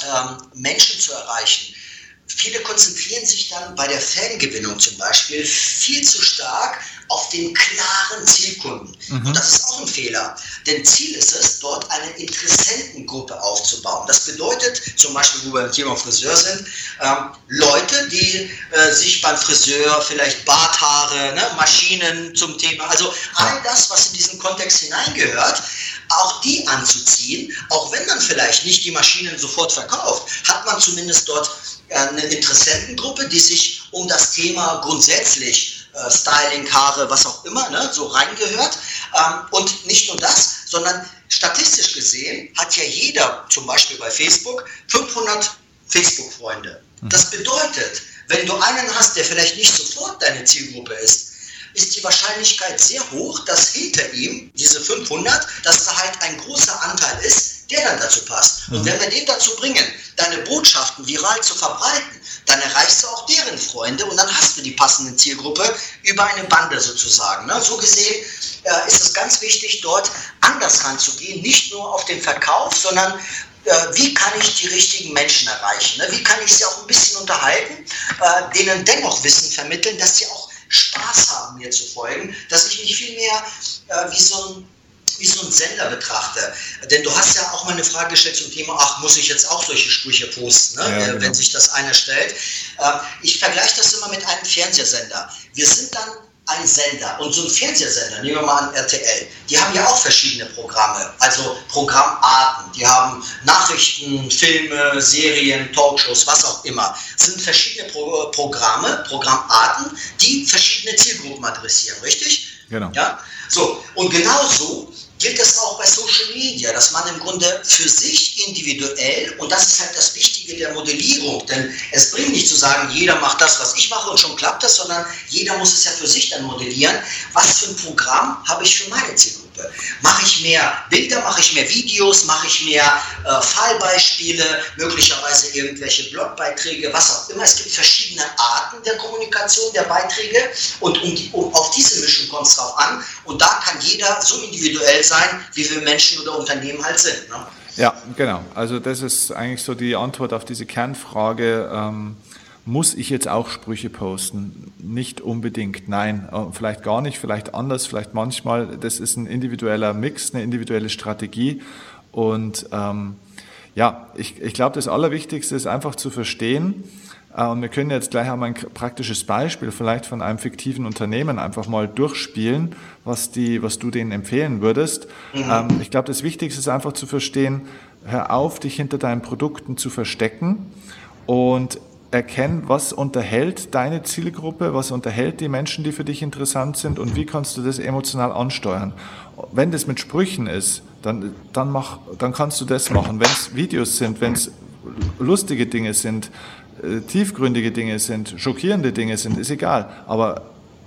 B: ähm, Menschen zu erreichen, viele konzentrieren sich dann bei der Fangewinnung zum Beispiel viel zu stark auf den klaren Zielkunden. Mhm. Und das ist auch ein Fehler. Denn Ziel ist es, dort eine Interessentengruppe aufzubauen. Das bedeutet, zum Beispiel, wo wir beim Thema Friseur sind, ähm, Leute, die äh, sich beim Friseur vielleicht Barthaare, ne, Maschinen zum Thema, also all das, was in diesen Kontext hineingehört, auch die anzuziehen, auch wenn man vielleicht nicht die Maschinen sofort verkauft, hat man zumindest dort eine Interessentengruppe, die sich um das Thema grundsätzlich äh, Styling, Haare, was auch immer, ne, so reingehört. Ähm, und nicht nur das, sondern statistisch gesehen hat ja jeder, zum Beispiel bei Facebook, 500 Facebook-Freunde. Mhm. Das bedeutet, wenn du einen hast, der vielleicht nicht sofort deine Zielgruppe ist, ist die Wahrscheinlichkeit sehr hoch, dass hinter ihm, diese 500, dass da halt ein großer Anteil ist, der dann dazu passt. Und mhm. wenn wir den dazu bringen, deine Botschaften viral zu verbreiten, dann erreichst du auch deren Freunde und dann hast du die passende Zielgruppe über eine Bande sozusagen. Ne? So gesehen äh, ist es ganz wichtig, dort anders ranzugehen, nicht nur auf den Verkauf, sondern äh, wie kann ich die richtigen Menschen erreichen? Ne? Wie kann ich sie auch ein bisschen unterhalten, äh, denen dennoch Wissen vermitteln, dass sie auch Spaß haben, mir zu folgen, dass ich mich viel mehr äh, wie so ein wie so ein Sender betrachte. Denn du hast ja auch mal eine Frage gestellt zum Thema, ach, muss ich jetzt auch solche Sprüche posten, ne? ja, genau. wenn sich das einer stellt. Ähm, ich vergleiche das immer mit einem Fernsehsender. Wir sind dann ein Sender und so ein Fernsehsender, nehmen wir mal an RTL, die haben ja auch verschiedene Programme, also Programmarten. Die haben Nachrichten, Filme, Serien, Talkshows, was auch immer. Es sind verschiedene Pro Programme, Programmarten, die verschiedene Zielgruppen adressieren, richtig?
A: Genau.
B: Ja? So, und genauso gilt es auch bei Social Media, dass man im Grunde für sich individuell, und das ist halt das Wichtige der Modellierung, denn es bringt nicht zu sagen, jeder macht das, was ich mache und schon klappt das, sondern jeder muss es ja für sich dann modellieren. Was für ein Programm habe ich für meine Zielgruppe? Mache ich mehr Bilder, mache ich mehr Videos, mache ich mehr äh, Fallbeispiele, möglicherweise irgendwelche Blogbeiträge, was auch immer. Es gibt verschiedene Arten der Kommunikation, der Beiträge und um, die, um auf diese Mischung kommt es drauf an und da kann jeder so individuell sein, wie wir Menschen oder Unternehmen halt sind. Ne?
A: Ja, genau. Also das ist eigentlich so die Antwort auf diese Kernfrage. Ähm, muss ich jetzt auch Sprüche posten? Nicht unbedingt, nein. Äh, vielleicht gar nicht, vielleicht anders, vielleicht manchmal. Das ist ein individueller Mix, eine individuelle Strategie. Und ähm, ja, ich, ich glaube, das Allerwichtigste ist einfach zu verstehen, äh, und wir können jetzt gleich einmal ein praktisches Beispiel vielleicht von einem fiktiven Unternehmen einfach mal durchspielen, was, die, was du denen empfehlen würdest. Mhm. Ähm, ich glaube, das Wichtigste ist einfach zu verstehen, hör auf, dich hinter deinen Produkten zu verstecken und erkennen, was unterhält deine Zielgruppe, was unterhält die Menschen, die für dich interessant sind und wie kannst du das emotional ansteuern. Wenn das mit Sprüchen ist, dann, dann, mach, dann kannst du das machen. Wenn es Videos sind, wenn es lustige Dinge sind, äh, tiefgründige Dinge sind, schockierende Dinge sind, ist egal. Aber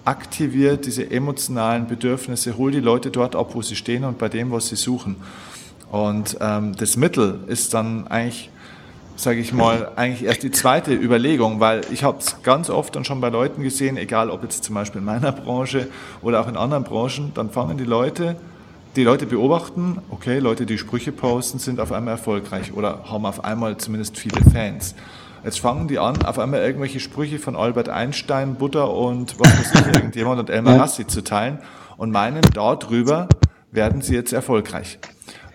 A: aktiviert diese emotionalen Bedürfnisse, hol die Leute dort ab, wo sie stehen und bei dem, was sie suchen. Und ähm, das Mittel ist dann eigentlich sage ich mal, eigentlich erst die zweite Überlegung, weil ich habe es ganz oft dann schon bei Leuten gesehen, egal ob jetzt zum Beispiel in meiner Branche oder auch in anderen Branchen, dann fangen die Leute, die Leute beobachten, okay, Leute, die Sprüche posten, sind auf einmal erfolgreich oder haben auf einmal zumindest viele Fans. Jetzt fangen die an, auf einmal irgendwelche Sprüche von Albert Einstein, Buddha und was weiß ich, irgendjemand und Elmar Rassi zu teilen und meinen, darüber werden sie jetzt erfolgreich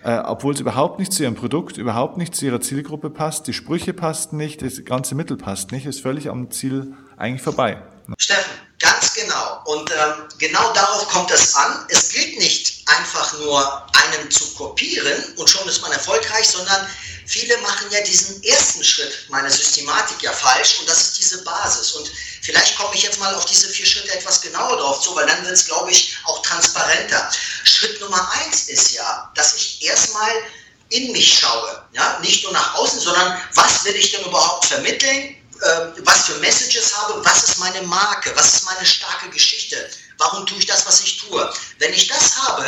A: äh, obwohl es überhaupt nicht zu ihrem Produkt, überhaupt nicht zu ihrer Zielgruppe passt, die Sprüche passen nicht, das ganze Mittel passt nicht, ist völlig am Ziel eigentlich vorbei.
B: Steffen, ganz genau. Und ähm, genau darauf kommt es an. Es gilt nicht einfach nur einen zu kopieren und schon ist man erfolgreich, sondern viele machen ja diesen ersten Schritt meiner Systematik ja falsch und das ist diese Basis. Und vielleicht komme ich jetzt mal auf diese vier Schritte etwas genauer drauf zu, weil dann wird es, glaube ich, auch transparenter. Schritt Nummer eins ist ja, dass ich erstmal in mich schaue, ja, nicht nur nach außen, sondern was will ich denn überhaupt vermitteln, äh, was für Messages habe, was ist meine Marke, was ist meine starke Geschichte, warum tue ich das, was ich tue. Wenn ich das habe,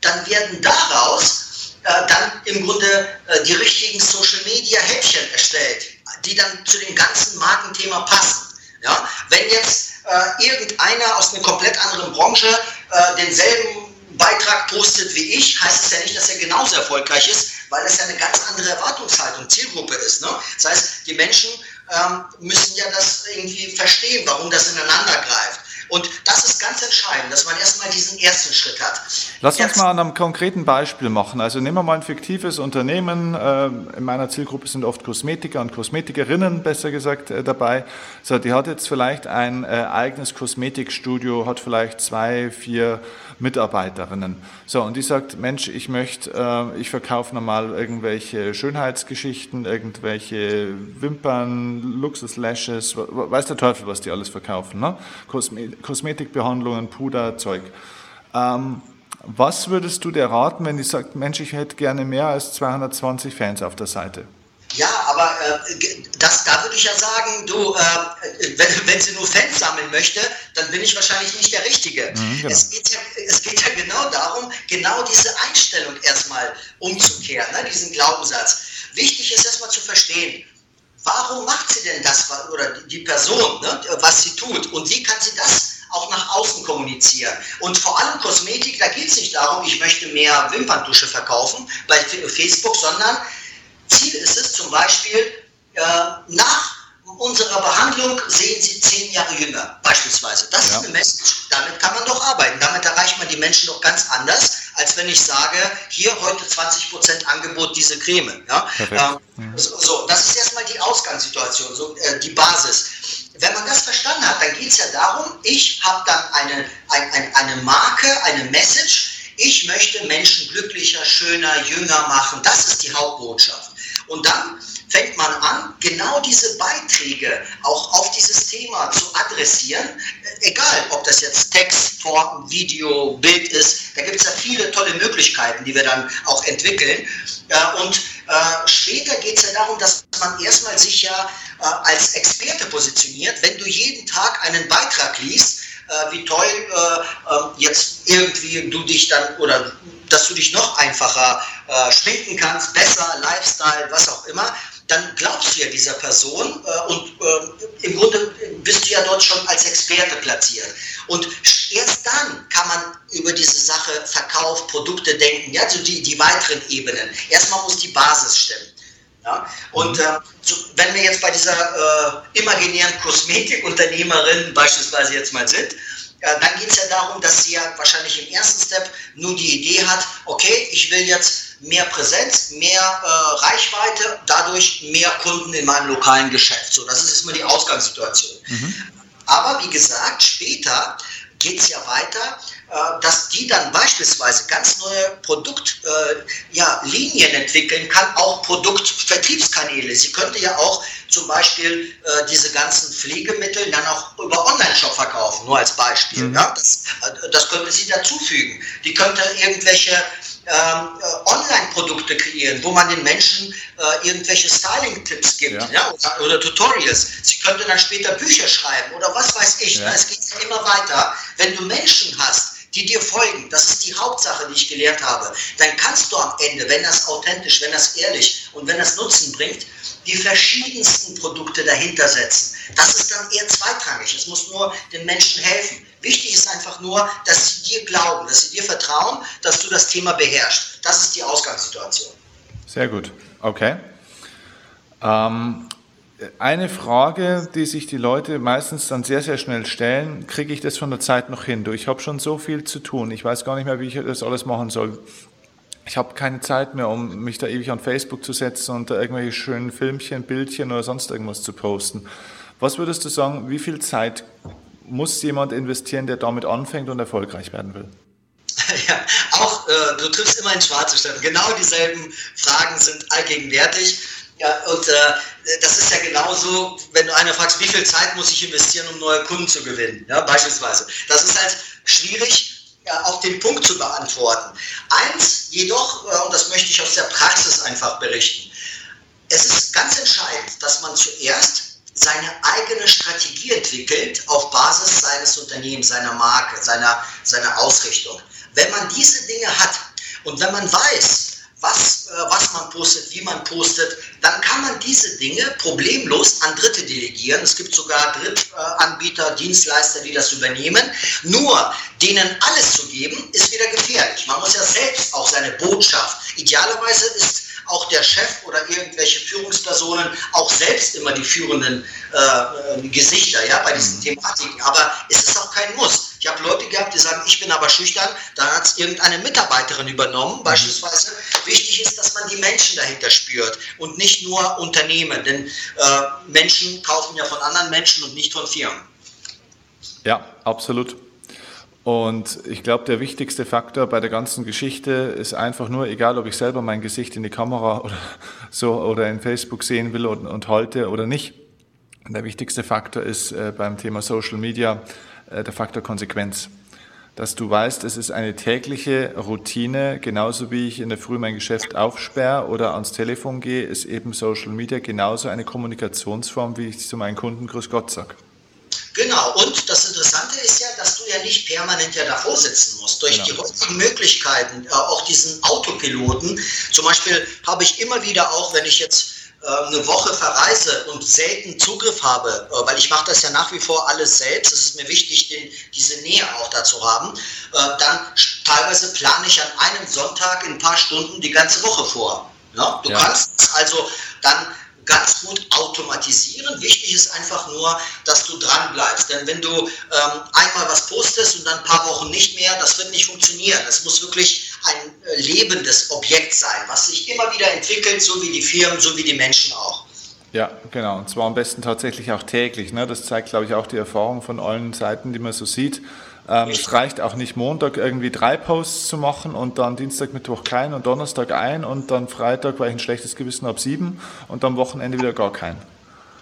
B: dann werden daraus äh, dann im Grunde äh, die richtigen Social Media Häppchen erstellt, die dann zu dem ganzen Markenthema passen. Ja? Wenn jetzt äh, irgendeiner aus einer komplett anderen Branche äh, denselben Beitrag postet wie ich, heißt es ja nicht, dass er genauso erfolgreich ist, weil es ja eine ganz andere Erwartungshaltung, Zielgruppe ist. Ne? Das heißt, die Menschen ähm, müssen ja das irgendwie verstehen, warum das ineinander greift. Und das ist ganz entscheidend, dass man erstmal diesen ersten Schritt hat.
A: Lass uns mal an einem konkreten Beispiel machen. Also nehmen wir mal ein fiktives Unternehmen. Ähm, in meiner Zielgruppe sind oft Kosmetiker und Kosmetikerinnen, besser gesagt, äh, dabei. So, die hat jetzt vielleicht ein äh, eigenes Kosmetikstudio, hat vielleicht zwei, vier Mitarbeiterinnen. So, und die sagt, Mensch, ich möchte, äh, ich verkaufe normal irgendwelche Schönheitsgeschichten, irgendwelche Wimpern, Luxuslashes, weiß der Teufel, was die alles verkaufen, ne? Kosmetikbehandlungen, Puder, Zeug. Ähm, was würdest du dir raten, wenn die sagt, Mensch, ich hätte gerne mehr als 220 Fans auf der Seite?
B: Aber äh, das, da würde ich ja sagen, du, äh, wenn, wenn sie nur Fans sammeln möchte, dann bin ich wahrscheinlich nicht der Richtige. Mhm, genau. es, geht ja, es geht ja genau darum, genau diese Einstellung erstmal umzukehren, ne, diesen Glaubenssatz. Wichtig ist erstmal zu verstehen, warum macht sie denn das oder die Person, ne, was sie tut und wie kann sie das auch nach außen kommunizieren. Und vor allem Kosmetik, da geht es nicht darum, ich möchte mehr Wimperndusche verkaufen bei Facebook, sondern Ziel ist es zum Beispiel, äh, nach unserer Behandlung sehen Sie zehn Jahre jünger, beispielsweise. Das ja. ist eine Message. Damit kann man doch arbeiten. Damit erreicht man die Menschen doch ganz anders, als wenn ich sage, hier heute 20% Angebot diese Creme. Ja? Ähm, mhm. so, das ist erstmal die Ausgangssituation, so, äh, die Basis. Wenn man das verstanden hat, dann geht es ja darum, ich habe dann eine, ein, ein, eine Marke, eine Message, ich möchte Menschen glücklicher, schöner, jünger machen. Das ist die Hauptbotschaft. Und dann fängt man an, genau diese Beiträge auch auf dieses Thema zu adressieren, egal ob das jetzt Text, Form, Video, Bild ist, da gibt es ja viele tolle Möglichkeiten, die wir dann auch entwickeln. Und äh, später geht es ja darum, dass man erstmal sich ja äh, als Experte positioniert. Wenn du jeden Tag einen Beitrag liest, äh, wie toll ähm, jetzt irgendwie du dich dann oder dass du dich noch einfacher äh, schminken kannst, besser, Lifestyle, was auch immer, dann glaubst du ja dieser Person äh, und äh, im Grunde bist du ja dort schon als Experte platziert. Und erst dann kann man über diese Sache Verkauf, Produkte denken, ja, so die, die weiteren Ebenen. Erstmal muss die Basis stimmen. Ja? Und mhm. äh, so, wenn wir jetzt bei dieser äh, imaginären Kosmetikunternehmerin beispielsweise jetzt mal sind, äh, dann geht es ja darum, dass sie ja wahrscheinlich im ersten Step nur die Idee hat, okay, ich will jetzt mehr Präsenz, mehr äh, Reichweite, dadurch mehr Kunden in meinem lokalen Geschäft. So, das ist erstmal die Ausgangssituation. Mhm. Aber wie gesagt, später geht es ja weiter, äh, dass die dann beispielsweise ganz neue Produktlinien äh, ja, entwickeln kann, auch Produktvertriebskanäle. Sie könnte ja auch zum Beispiel äh, diese ganzen Pflegemittel dann auch über Online-Shop verkaufen, nur als Beispiel. Mhm. Ja? Das, das könnte sie dazufügen. Die könnte irgendwelche Online-Produkte kreieren, wo man den Menschen äh, irgendwelche Styling-Tipps gibt ja. ja oder, oder, Tutorials. Sie könnte dann später Bücher schreiben oder was weiß ich. Ja. Es geht ja immer weiter. Wenn du Menschen hast, die dir folgen, das ist die Hauptsache, die ich gelernt habe, dann kannst du am Ende, wenn das authentisch, wenn das ehrlich und wenn das Nutzen bringt, die verschiedensten Produkte dahinter setzen. Das ist dann eher zweitrangig. Es muss nur den Menschen helfen. Wichtig ist einfach nur, dass sie dir glauben, dass sie dir vertrauen, dass du das Thema beherrschst. Das ist die Ausgangssituation.
A: Sehr gut. Okay. Ähm, eine Frage, die sich die Leute meistens dann sehr, sehr schnell stellen, kriege ich das von der Zeit noch hin? Du, ich habe schon so viel zu tun. Ich weiß gar nicht mehr, wie ich das alles machen soll ich habe keine Zeit mehr, um mich da ewig an Facebook zu setzen und da irgendwelche schönen Filmchen, Bildchen oder sonst irgendwas zu posten. Was würdest du sagen, wie viel Zeit muss jemand investieren, der damit anfängt und erfolgreich werden will? (laughs)
B: Ja, auch äh, du triffst immer in schwarze Stellen. Genau dieselben Fragen sind allgegenwärtig. Ja, und äh, das ist ja genauso, wenn du einer fragst, wie viel Zeit muss ich investieren, um neue Kunden zu gewinnen, ja, beispielsweise. Das ist halt schwierig, auf den Punkt zu beantworten. Eins jedoch, äh, und das möchte ich aus der Praxis einfach berichten, es ist ganz entscheidend, dass man zuerst seine eigene Strategie entwickelt auf Basis seines Unternehmens, seiner Marke, seiner, seiner Ausrichtung. Wenn man diese Dinge hat und wenn man weiß, was, äh, was man postet, wie man postet, dann kann man diese Dinge problemlos an Dritte delegieren. Es gibt sogar Drittanbieter, Dienstleister, die das übernehmen. Nur denen alles zu geben, ist wieder gefährlich. Man muss ja selbst auch seine Botschaft, idealerweise ist auch der Chef oder irgendwelche Führungspersonen auch selbst immer die führenden äh, äh, Gesichter ja, bei diesen mhm. Thematiken. Aber es ist auch kein Muss. Ich habe Leute gehabt, die sagen, ich bin aber schüchtern, dann hat es irgendeine Mitarbeiterin übernommen, mhm. beispielsweise. Wichtig ist, dass man die Menschen dahinter spürt und nicht nur Unternehmen, denn äh, Menschen kaufen ja von anderen Menschen und nicht von Firmen.
A: Ja, absolut. Und ich glaube, der wichtigste Faktor bei der ganzen Geschichte ist einfach nur, egal ob ich selber mein Gesicht in die Kamera (laughs) oder so oder in Facebook sehen will und, und halte oder nicht. Der wichtigste Faktor ist äh, beim Thema Social Media äh, der Faktor Konsequenz. Dass du weißt, es ist eine tägliche Routine, genauso wie ich in der Früh mein Geschäft aufsperre oder ans Telefon gehe, ist eben Social Media genauso eine Kommunikationsform, wie ich zu meinen Kunden Grüß Gott sage.
B: Genau, und das Interessante ist ja, dass du ja nicht permanent ja davor sitzen musst. Durch genau. die heutigen Möglichkeiten, äh, auch diesen Autopiloten, zum Beispiel habe ich immer wieder auch, wenn ich jetzt äh, eine Woche verreise und selten Zugriff habe, äh, weil ich mache das ja nach wie vor alles selbst, es ist mir wichtig, den, diese Nähe auch dazu haben, dann teilweise plane ich an einem Sonntag in ein paar Stunden die ganze Woche vor. Ja? Du ja. kannst also dann ganz gut automatisieren. Wichtig ist einfach nur, dass du dran bleibst. Denn wenn du ähm, einmal was postest und dann ein paar Wochen nicht mehr, das wird nicht funktionieren. Es muss wirklich ein äh, lebendes Objekt sein, was sich immer wieder entwickelt, so wie die Firmen, so wie die Menschen auch.
A: Ja, genau. Und zwar am besten tatsächlich auch täglich. Ne? Das zeigt, glaube ich, auch die Erfahrung von allen Seiten, die man so sieht. Ähm, es reicht auch nicht Montag irgendwie drei Posts zu machen und dann Dienstag, Mittwoch keinen und Donnerstag ein und dann Freitag, weil ich ein schlechtes Gewissen habe, sieben und am Wochenende wieder gar keinen.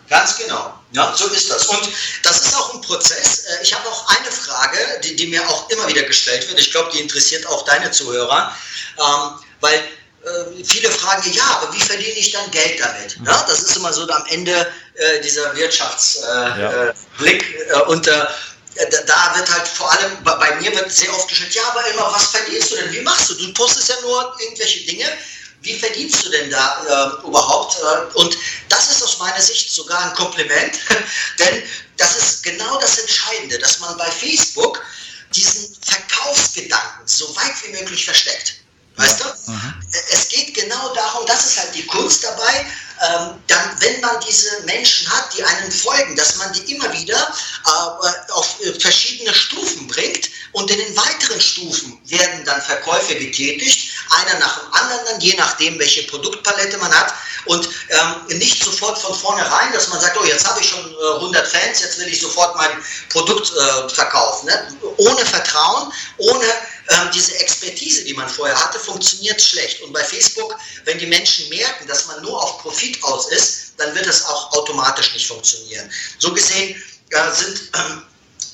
B: Ganz genau. Ja, so ist das. Und das ist auch ein Prozess. Äh, ich habe auch eine Frage, die, die, mir auch immer wieder gestellt wird. Ich glaube, die interessiert auch deine Zuhörer. Ähm, weil äh, viele fragen, ja, aber wie verdiene ich dann Geld damit? Mhm. Ja, das ist immer so am Ende äh, dieser Wirtschaftsblick. Äh, ja. Äh, und da wird halt vor allem, bei mir wird sehr oft gestellt, ja, aber immer, was verdienst du denn? Wie machst du? Du postest ja nur irgendwelche Dinge. Wie verdienst du denn da äh, überhaupt? Äh, und das ist aus meiner Sicht sogar ein Kompliment, (laughs) denn das ist genau das Entscheidende, dass man bei Facebook diesen Verkaufsgedanken so weit wie möglich versteckt. Weißt du? Mhm. Es geht genau darum, das ist halt die Kunst dabei, ähm, dann, wenn man diese Menschen hat, die einen folgen, dass man die immer wieder äh, auf äh, verschiedene Stufen bringt und in den weiteren Stufen werden dann Verkäufe getätigt, einer nach dem anderen, je nachdem, welche Produktpalette man hat und ähm, nicht sofort von vornherein, dass man sagt, oh, jetzt habe ich schon äh, 100 Fans, jetzt will ich sofort mein Produkt äh, verkaufen. Ne? Ohne Vertrauen, ohne ähm, diese Expertise, die man vorher hatte, funktioniert schlecht. Und bei Facebook, wenn die Menschen merken, dass man nur auf Profit aus ist, dann wird das auch automatisch nicht funktionieren. So gesehen äh, sind ähm,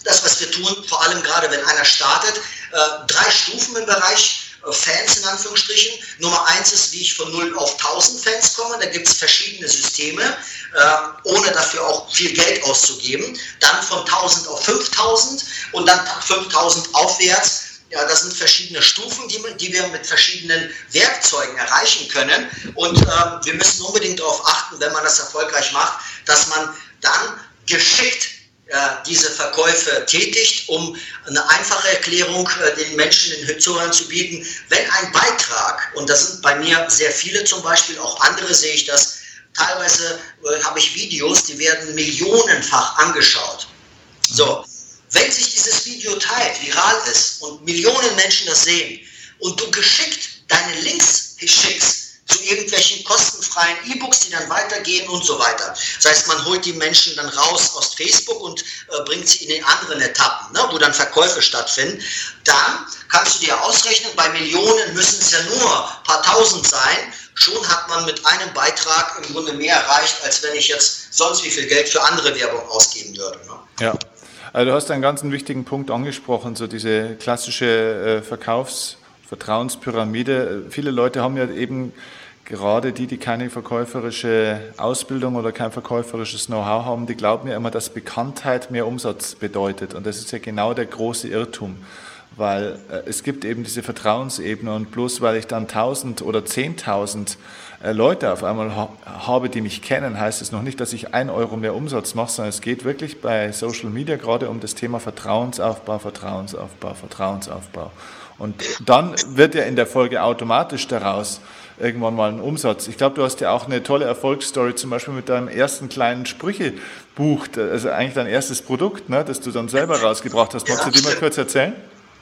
B: das, was wir tun, vor allem gerade wenn einer startet, äh, drei Stufen im Bereich äh, Fans in Anführungsstrichen. Nummer eins ist, wie ich von 0 auf 1000 Fans komme. Da gibt es verschiedene Systeme, äh, ohne dafür auch viel Geld auszugeben. Dann von 1000 auf 5000 und dann 5000 aufwärts ja, das sind verschiedene Stufen, die, die wir mit verschiedenen Werkzeugen erreichen können. Und äh, wir müssen unbedingt darauf achten, wenn man das erfolgreich macht, dass man dann geschickt diese Verkäufe tätigt, um eine einfache Erklärung äh, den Menschen in Zuhörern zu bieten. Wenn ein Beitrag, und das sind bei mir sehr viele zum Beispiel, auch andere sehe ich das, teilweise äh, habe ich Videos, die werden millionenfach angeschaut. So, wenn sich dieses Video teilt, viral ist und Millionen Menschen das sehen und du geschickt deine Links schickst zu irgendwelchen kostenfreien E-Books, die dann weitergehen und so weiter. Das heißt, man holt die Menschen dann raus aus Facebook und äh, bringt sie in den anderen Etappen, ne, wo dann Verkäufe stattfinden. Dann kannst du dir ausrechnen, bei Millionen müssen es ja nur ein paar tausend sein. Schon hat man mit einem Beitrag im Grunde mehr erreicht, als wenn ich jetzt sonst wie viel Geld für andere Werbung ausgeben würde. Ne?
A: Ja. Also du hast einen ganz wichtigen Punkt angesprochen, so diese klassische äh, Verkaufsvertrauenspyramide. Viele Leute haben ja eben gerade die, die keine verkäuferische Ausbildung oder kein verkäuferisches Know-how haben, die glauben ja immer, dass Bekanntheit mehr Umsatz bedeutet. Und das ist ja genau der große Irrtum weil äh, es gibt eben diese Vertrauensebene und bloß weil ich dann 1000 oder 10.000 äh, Leute auf einmal ha habe, die mich kennen, heißt es noch nicht, dass ich ein Euro mehr Umsatz mache, sondern es geht wirklich bei Social Media gerade um das Thema Vertrauensaufbau, Vertrauensaufbau, Vertrauensaufbau. Und dann wird ja in der Folge automatisch daraus irgendwann mal ein Umsatz. Ich glaube, du hast ja auch eine tolle Erfolgsstory, zum Beispiel mit deinem ersten kleinen Sprüchebuch, also eigentlich dein erstes Produkt, ne, das du dann selber rausgebracht hast. Magst du die mal kurz erzählen?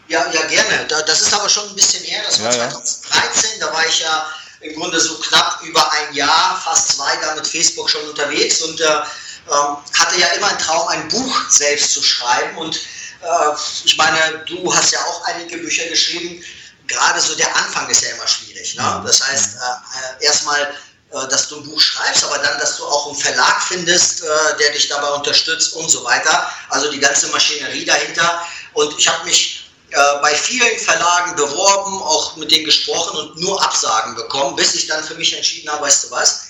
B: Ja, ja, gerne. Das ist aber schon ein bisschen her. Das war ja, 2013. Da war ich ja im Grunde so knapp über ein Jahr, fast zwei, da mit Facebook schon unterwegs und äh, ähm, hatte ja immer einen Traum, ein Buch selbst zu schreiben. Und äh, ich meine, du hast ja auch einige Bücher geschrieben. Gerade so der Anfang ist ja immer schwierig. Ne? Das heißt, äh, äh erstmal äh, dass du ein Buch schreibst, aber dann, dass du auch einen Verlag findest, äh, der dich dabei unterstützt und so weiter. Also die ganze Maschinerie dahinter. Und ich habe mich äh, bei vielen Verlagen beworben, auch mit denen gesprochen und nur Absagen bekommen, bis ich dann für mich entschieden habe, weißt du was,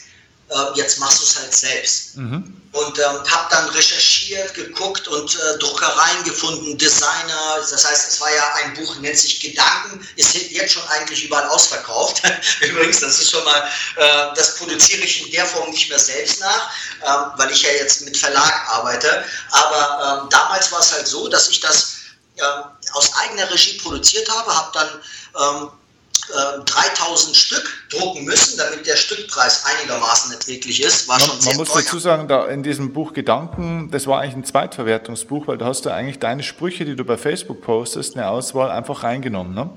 B: äh, jetzt machst du es halt selbst. Mhm. Und ähm, habe dann recherchiert, geguckt und äh, Druckereien gefunden, Designer. Das heißt, es war ja ein Buch, nennt sich Gedanken, ist jetzt schon eigentlich überall ausverkauft. (laughs) Übrigens, das ist schon mal, äh, das produziere ich in der Form nicht mehr selbst nach, ähm, weil ich ja jetzt mit Verlag arbeite. Aber ähm, damals war es halt so, dass ich das aus eigener Regie produziert habe, habe dann ähm, 3000 äh, Stück drucken müssen, damit der Stückpreis einigermaßen erträglich ist.
A: War man, schon man muss teuer. dazu sagen, da in diesem Buch Gedanken, das war eigentlich ein Zweitverwertungsbuch, weil da hast du eigentlich deine Sprüche, die du bei Facebook postest, eine Auswahl einfach reingenommen, ne?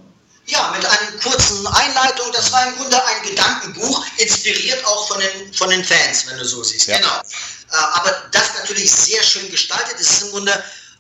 B: Ja, mit einer kurzen Einleitung. Das war im Grunde ein Gedankenbuch, inspiriert auch von den, von den Fans, wenn du so siehst. Ja. Genau. Äh, aber das natürlich sehr schön gestaltet. Es ist im Grunde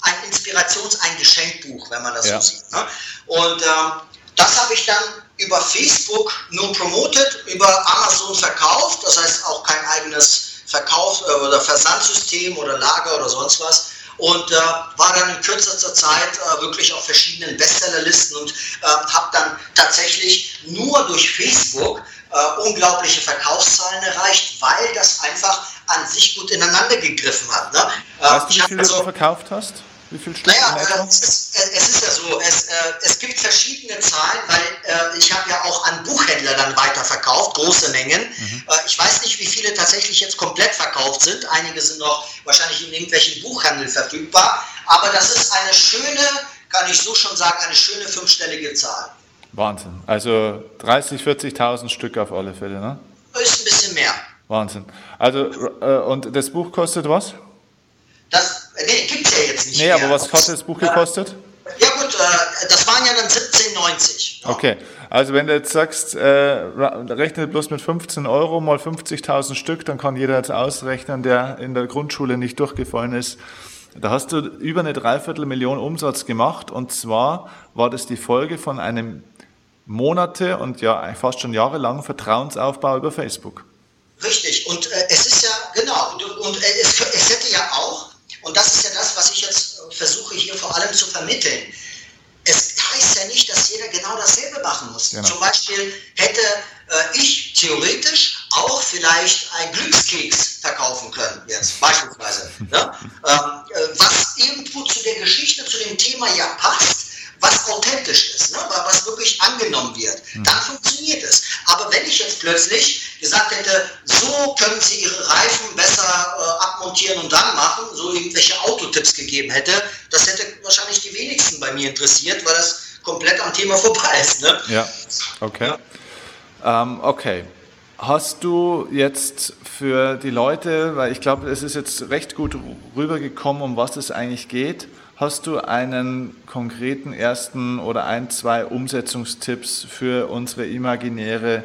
B: ein Inspirations-, ein Geschenkbuch, wenn man das ja. so sieht. Ne? Und ähm, das habe ich dann über Facebook nun promotet, über Amazon verkauft, das heißt auch kein eigenes Verkauf- äh, oder Versandsystem oder Lager oder sonst was. Und äh, war dann in kürzester Zeit äh, wirklich auf verschiedenen Bestsellerlisten und äh, habe dann tatsächlich nur durch Facebook äh, unglaubliche Verkaufszahlen erreicht, weil das einfach an sich gut ineinander gegriffen hat. Ne?
A: Weißt du, wie viel also, du verkauft hast? Wie viel Stück
B: naja, äh, es, ist, äh, es ist ja so, es, äh, es gibt verschiedene Zahlen, weil äh, ich habe ja auch an Buchhändler dann weiterverkauft, große Mengen. Mhm. Äh, ich weiß nicht, wie viele tatsächlich jetzt komplett verkauft sind. Einige sind noch wahrscheinlich in irgendwelchen Buchhandeln verfügbar. Aber das ist eine schöne, kann ich so schon sagen, eine schöne fünfstellige Zahl.
A: Wahnsinn. Also 30, 40.000 Stück auf alle Fälle, ne?
B: Ist ein bisschen mehr.
A: Wahnsinn. Also, äh, und das Buch kostet was?
B: Das nee, gibt es ja jetzt nicht.
A: Nee, mehr. aber was hat das Buch gekostet?
B: Ja gut, äh, das waren ja dann 17,90.
A: Okay, also wenn du jetzt sagst, äh, rechne bloß mit 15 Euro mal 50.000 Stück, dann kann jeder jetzt ausrechnen, der in der Grundschule nicht durchgefallen ist. Da hast du über eine Dreiviertelmillion Umsatz gemacht und zwar war das die Folge von einem Monate und ja fast schon jahrelangen Vertrauensaufbau über Facebook.
B: Richtig, und äh, es ist ja, genau, und, äh, es, es hätte ja auch und das ist ja das, was ich jetzt äh, versuche hier vor allem zu vermitteln. Es heißt ja nicht, dass jeder genau dasselbe machen muss. Genau. Zum Beispiel hätte äh, ich theoretisch auch vielleicht einen Glückskeks verkaufen können, jetzt beispielsweise. ne? (laughs) ähm, äh, was irgendwo zu der Geschichte, zu dem Thema ja passt, was authentisch ist, ne? was wirklich angenommen wird, mhm. dann funktioniert es. Aber wenn ich jetzt plötzlich gesagt hätte, so können Sie Ihre Reifen besser äh, abmontieren und dann machen, so irgendwelche Autotipps gegeben hätte, das hätte wahrscheinlich die wenigsten bei mir interessiert, weil das komplett am Thema (laughs) vorbei ist. Ne?
A: Ja, okay. Ja. Ähm, okay. Hast du jetzt für die Leute, weil ich glaube, es ist jetzt recht gut rübergekommen, um was es eigentlich geht, Hast du einen konkreten ersten oder ein, zwei Umsetzungstipps für unsere imaginäre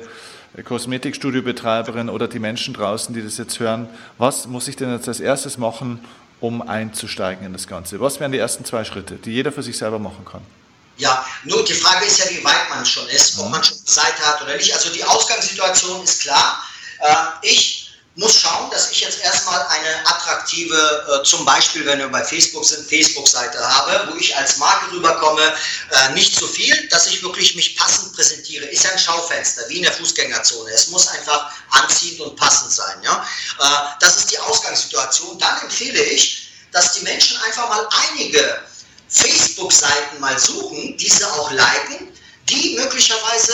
A: Kosmetikstudiobetreiberin oder die Menschen draußen, die das jetzt hören? Was muss ich denn jetzt als erstes machen, um einzusteigen in das Ganze? Was wären die ersten zwei Schritte, die jeder für sich selber machen kann?
B: Ja, nur die Frage ist ja, wie weit man schon ist, ob mhm. man schon Seite hat oder nicht. Also die Ausgangssituation ist klar. Äh, ich muss schauen, dass ich jetzt erstmal eine attraktive, äh, zum Beispiel, wenn wir bei Facebook sind, Facebook-Seite habe, wo ich als Marke rüberkomme, äh, nicht zu so viel, dass ich wirklich mich passend präsentiere. Ist ja ein Schaufenster, wie in der Fußgängerzone. Es muss einfach anziehend und passend sein. Ja? Äh, das ist die Ausgangssituation. Dann empfehle ich, dass die Menschen einfach mal einige Facebook-Seiten mal suchen, diese auch liken, die möglicherweise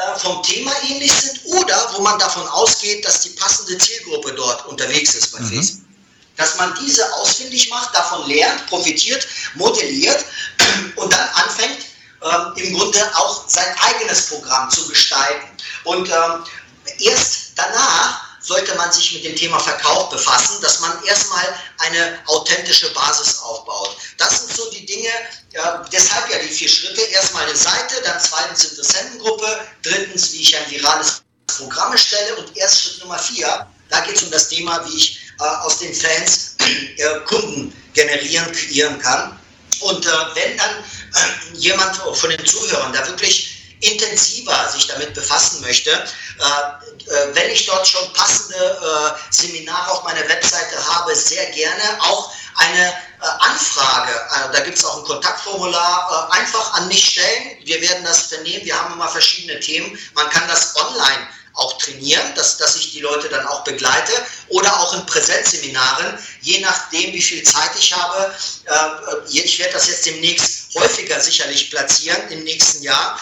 B: äh, vom Thema ähnlich sind oder wo man davon ausgeht, dass die passende Zielgruppe dort unterwegs ist bei mhm. Facebook. Dass man diese ausfindig macht, davon lernt, profitiert, modelliert (clears throat) und dann anfängt, ähm, im Grunde auch sein eigenes Programm zu gestalten. Und ähm, erst danach sollte man sich mit dem Thema Verkauf befassen, dass man erstmal eine authentische Basis aufbaut. Das sind so die Dinge, ja, deshalb ja die vier Schritte. Erstmal eine Seite, dann zweitens Interessentengruppe, drittens, wie ich ein virales Programm erstelle und erst Schritt Nummer vier, da geht es um das Thema, wie ich äh, aus den Fans äh, Kunden generieren, kreieren kann. Und äh, wenn dann äh, jemand von den Zuhörern da wirklich intensiver sich damit befassen möchte, äh, äh, wenn ich dort schon passende äh, Seminare auf meiner Webseite habe, sehr gerne auch eine Anfrage, da gibt es auch ein Kontaktformular, einfach an mich stellen. Wir werden das vernehmen. Wir haben immer verschiedene Themen. Man kann das online auch trainieren, dass, dass ich die Leute dann auch begleite oder auch in Präsenzseminaren, je nachdem, wie viel Zeit ich habe. Äh, ich werde das jetzt demnächst häufiger sicherlich platzieren im nächsten Jahr.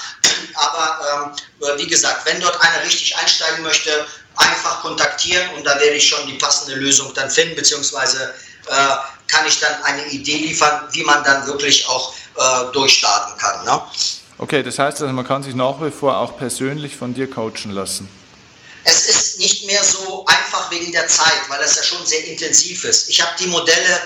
B: Aber ähm, wie gesagt, wenn dort einer richtig einsteigen möchte, einfach kontaktieren und da werde ich schon die passende Lösung dann finden, beziehungsweise äh, kann ich dann eine Idee liefern, wie man dann wirklich auch äh, durchstarten kann. Ne?
A: Okay, das heißt also, man kann sich nach wie vor auch persönlich von dir coachen lassen.
B: Es ist nicht mehr so einfach wegen der Zeit, weil es ja schon sehr intensiv ist. Ich habe die Modelle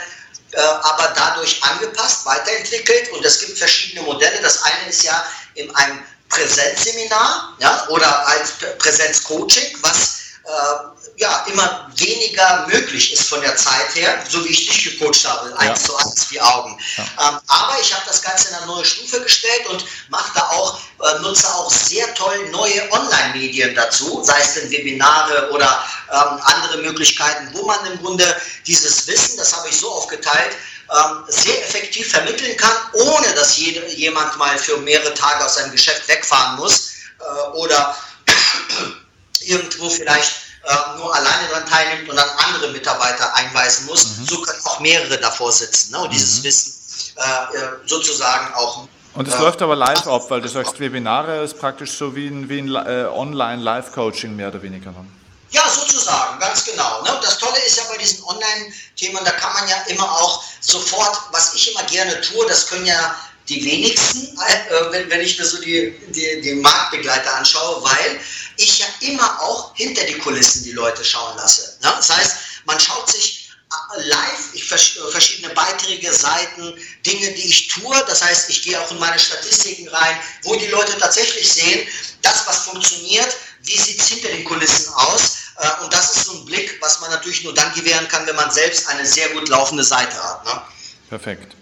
B: äh, aber dadurch angepasst, weiterentwickelt und es gibt verschiedene Modelle. Das eine ist ja in einem Präsenzseminar ja, oder als Präsenzcoaching, was äh, ja, immer weniger möglich ist von der Zeit her, so wie ich dich gecoacht habe, eins zu eins, wie Augen. Ja. Ähm, aber ich habe das Ganze in eine neue Stufe gestellt und mache da auch, äh, nutze auch sehr toll neue Online-Medien dazu, sei es denn Webinare oder ähm, andere Möglichkeiten, wo man im Grunde dieses Wissen, das habe ich so aufgeteilt, ähm, sehr effektiv vermitteln kann, ohne dass jede, jemand mal für mehrere Tage aus seinem Geschäft wegfahren muss äh, oder (clears throat) irgendwo vielleicht äh, nur alleine daran teilnimmt und dann andere Mitarbeiter einweisen muss. Mhm. So können auch mehrere davor sitzen ne? und dieses mhm. Wissen äh, äh sozusagen auch.
A: Und es äh, läuft aber live ab, weil du sagst, Webinare ist praktisch so wie ein, wie ein äh, Online-Live-Coaching mehr oder weniger. Ne?
B: Ja, sozusagen, ganz genau. Ne? Und das Tolle ist ja bei diesen Online-Themen, da kann man ja immer auch sofort, was ich immer gerne tue, das können ja die wenigsten, äh, wenn, ich mir so die, die, die Marktbegleiter anschaue, weil ich ja immer auch hinter die Kulissen die Leute schauen lasse. Ne? Das heißt, man schaut sich äh, live ich, verschiedene Beiträge, Seiten, Dinge, die ich tue. Das heißt, ich gehe auch in meine Statistiken rein, wo die Leute tatsächlich sehen, das, was funktioniert, wie sieht es hinter den Kulissen aus. Äh, und das ist so ein Blick, was man natürlich nur dann gewähren kann, wenn man selbst eine sehr gut laufende Seite hat. Ne?
A: Perfekt.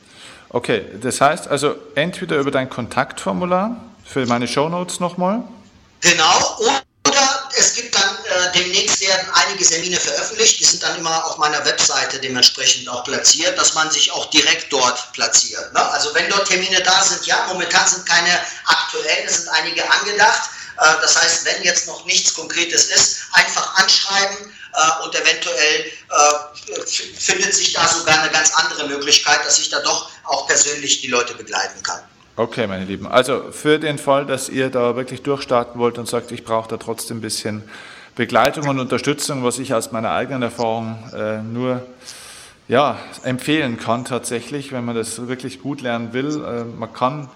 A: Okay, das heißt also entweder über dein Kontaktformular für meine Shownotes nochmal.
B: Genau, oder es gibt dann äh, demnächst werden einige Termine veröffentlicht, die sind dann immer auf meiner Webseite dementsprechend auch platziert, dass man sich auch direkt dort platziert. Ne? Also wenn dort Termine da sind, ja, momentan sind keine aktuellen, es sind einige angedacht. Äh, das heißt, wenn jetzt noch nichts Konkretes ist, einfach anschreiben äh, und eventuell äh, findet sich da sogar eine ganz andere Möglichkeit, dass ich da doch auch persönlich die Leute begleiten kann.
A: Okay, meine Lieben. Also für den Fall, dass ihr da wirklich durchstarten wollt und sagt, ich brauche da trotzdem ein bisschen Begleitung und Unterstützung, was ich aus meiner eigenen Erfahrung äh, nur ja, empfehlen kann tatsächlich, wenn man das wirklich gut lernen will. Äh, man kann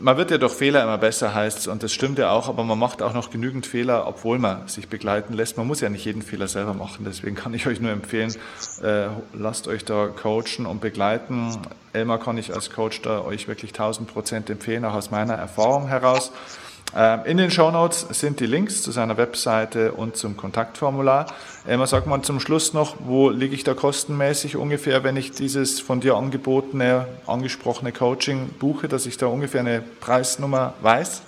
A: man wird ja durch Fehler immer besser, heißt und das stimmt ja auch, aber man macht auch noch genügend Fehler, obwohl man sich begleiten lässt. Man muss ja nicht jeden Fehler selber machen, deswegen kann ich euch nur empfehlen, äh, lasst euch da coachen und begleiten. Elmar kann ich als Coach da euch wirklich 1000 Prozent empfehlen, auch aus meiner Erfahrung heraus. Ähm, in den Shownotes sind die Links zu seiner Webseite und zum Kontaktformular. Emma, sag mal zum Schluss noch, wo liege ich da kostenmäßig ungefähr, wenn ich dieses von dir angebotene, angesprochene Coaching buche, dass ich da ungefähr eine Preisnummer weiß?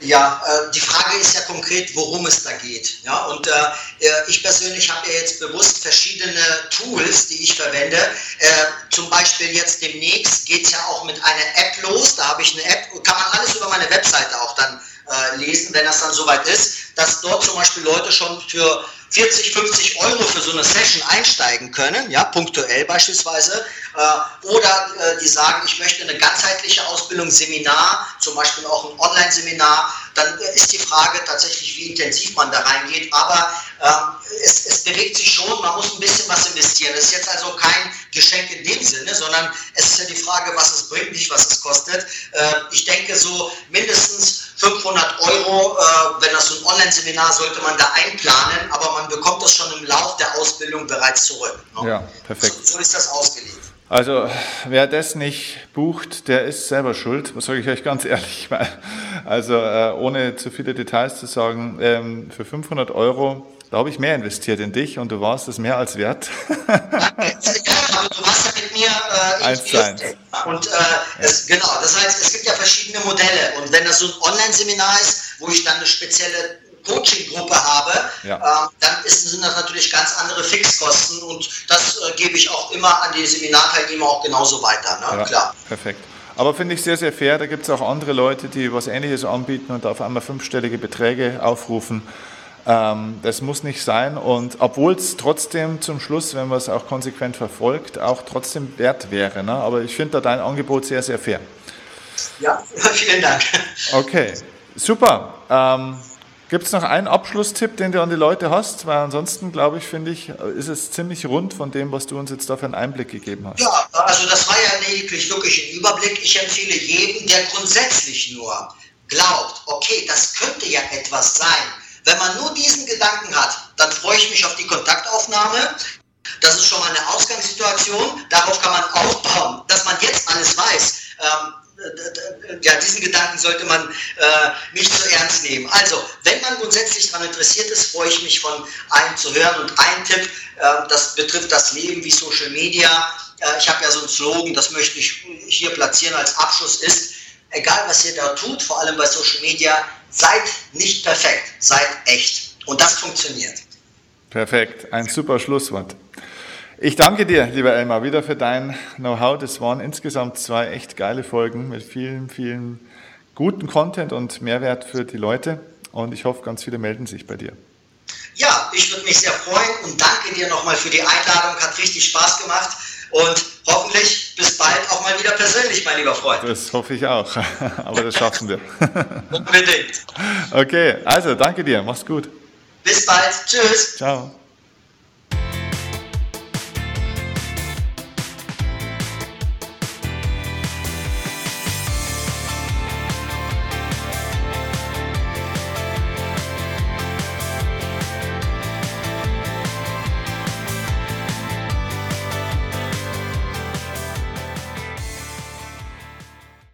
B: Ja, äh, die Frage ist ja konkret, worum es da geht. Ja, und äh, äh ich persönlich habe ja jetzt bewusst verschiedene Tools, die ich verwende. Äh, zum Beispiel jetzt demnächst geht es ja auch mit einer App los. Da habe ich eine App, kann man alles über meine Webseite auch dann äh, lesen, wenn das dann soweit ist, dass dort zum Beispiel Leute schon für 40, 50 Euro für so eine Session einsteigen können, ja, punktuell beispielsweise, äh, oder äh, die sagen, ich möchte eine ganzheitliche Ausbildung, Seminar, zum Beispiel auch ein Online-Seminar, dann ist die Frage tatsächlich, wie intensiv man da reingeht, aber äh, es, es, bewegt sich schon, man muss ein bisschen was investieren. Das ist jetzt also kein Geschenk in dem Sinne, sondern es ist ja die Frage, was es bringt, nicht was es kostet. Äh, ich denke so mindestens 500 Euro, äh, wenn das so ein Online-Seminar sollte man da einplanen, aber man bekommt das schon im Lauf der Ausbildung bereits zurück.
A: Ne? Ja, perfekt.
B: So, so ist das ausgelegt.
A: Also wer das nicht bucht, der ist selber schuld, sage ich euch ganz ehrlich. Also äh, ohne zu viele Details zu sagen, ähm, für 500 Euro, da habe ich mehr investiert in dich und du warst es mehr als wert.
B: Aber du warst ja mit mir äh,
A: eins zu eins.
B: Und äh, es, genau, das heißt, es gibt ja verschiedene Modelle und wenn das so ein Online-Seminar ist, wo ich dann eine spezielle Coaching-Gruppe habe, ja. äh, dann ist, sind das natürlich ganz andere Fixkosten und das äh, gebe ich auch immer an die Seminarteilnehmer auch genauso weiter. Ne?
A: Ja, Klar. Perfekt. Aber finde ich sehr, sehr fair. Da gibt es auch andere Leute, die was Ähnliches anbieten und auf einmal fünfstellige Beträge aufrufen. Ähm, das muss nicht sein. Und obwohl es trotzdem zum Schluss, wenn man es auch konsequent verfolgt, auch trotzdem wert wäre. Ne? Aber ich finde da dein Angebot sehr, sehr fair.
B: Ja, (laughs) vielen Dank.
A: Okay, super. Ähm, Gibt es noch einen Abschlusstipp, den du an die Leute hast? Weil ansonsten, glaube ich, finde ich, ist es ziemlich rund von dem, was du uns jetzt da für einen Einblick gegeben hast.
B: Ja, also das war ja lediglich wirklich ein Überblick. Ich empfehle jedem, der grundsätzlich nur glaubt, okay, das könnte ja etwas sein. Wenn man nur diesen Gedanken hat, dann freue ich mich auf die Kontaktaufnahme. Das ist schon mal eine Ausgangssituation. Darauf kann man aufbauen, dass man jetzt alles weiß. Ähm, ja, diesen Gedanken sollte man äh, nicht so ernst nehmen. Also, wenn man grundsätzlich daran interessiert ist, freue ich mich von einem zu hören. Und ein Tipp, äh, das betrifft das Leben wie Social Media. Äh, ich habe ja so einen Slogan, das möchte ich hier platzieren als Abschluss ist, egal was ihr da tut, vor allem bei Social Media, seid nicht perfekt, seid echt. Und das funktioniert.
A: Perfekt, ein super Schlusswort. Ich danke dir, lieber Elmar, wieder für dein Know-how. Das waren insgesamt zwei echt geile Folgen mit vielen, vielen guten Content und Mehrwert für die Leute. Und ich hoffe, ganz viele melden sich bei dir.
B: Ja, ich würde mich sehr freuen und danke dir nochmal für die Einladung. Hat richtig Spaß gemacht und hoffentlich bis bald auch mal wieder persönlich, mein lieber Freund.
A: Das hoffe ich auch, (laughs) aber das schaffen wir. (laughs)
B: Unbedingt.
A: Okay, also danke dir, mach's gut.
B: Bis bald, tschüss.
A: Ciao.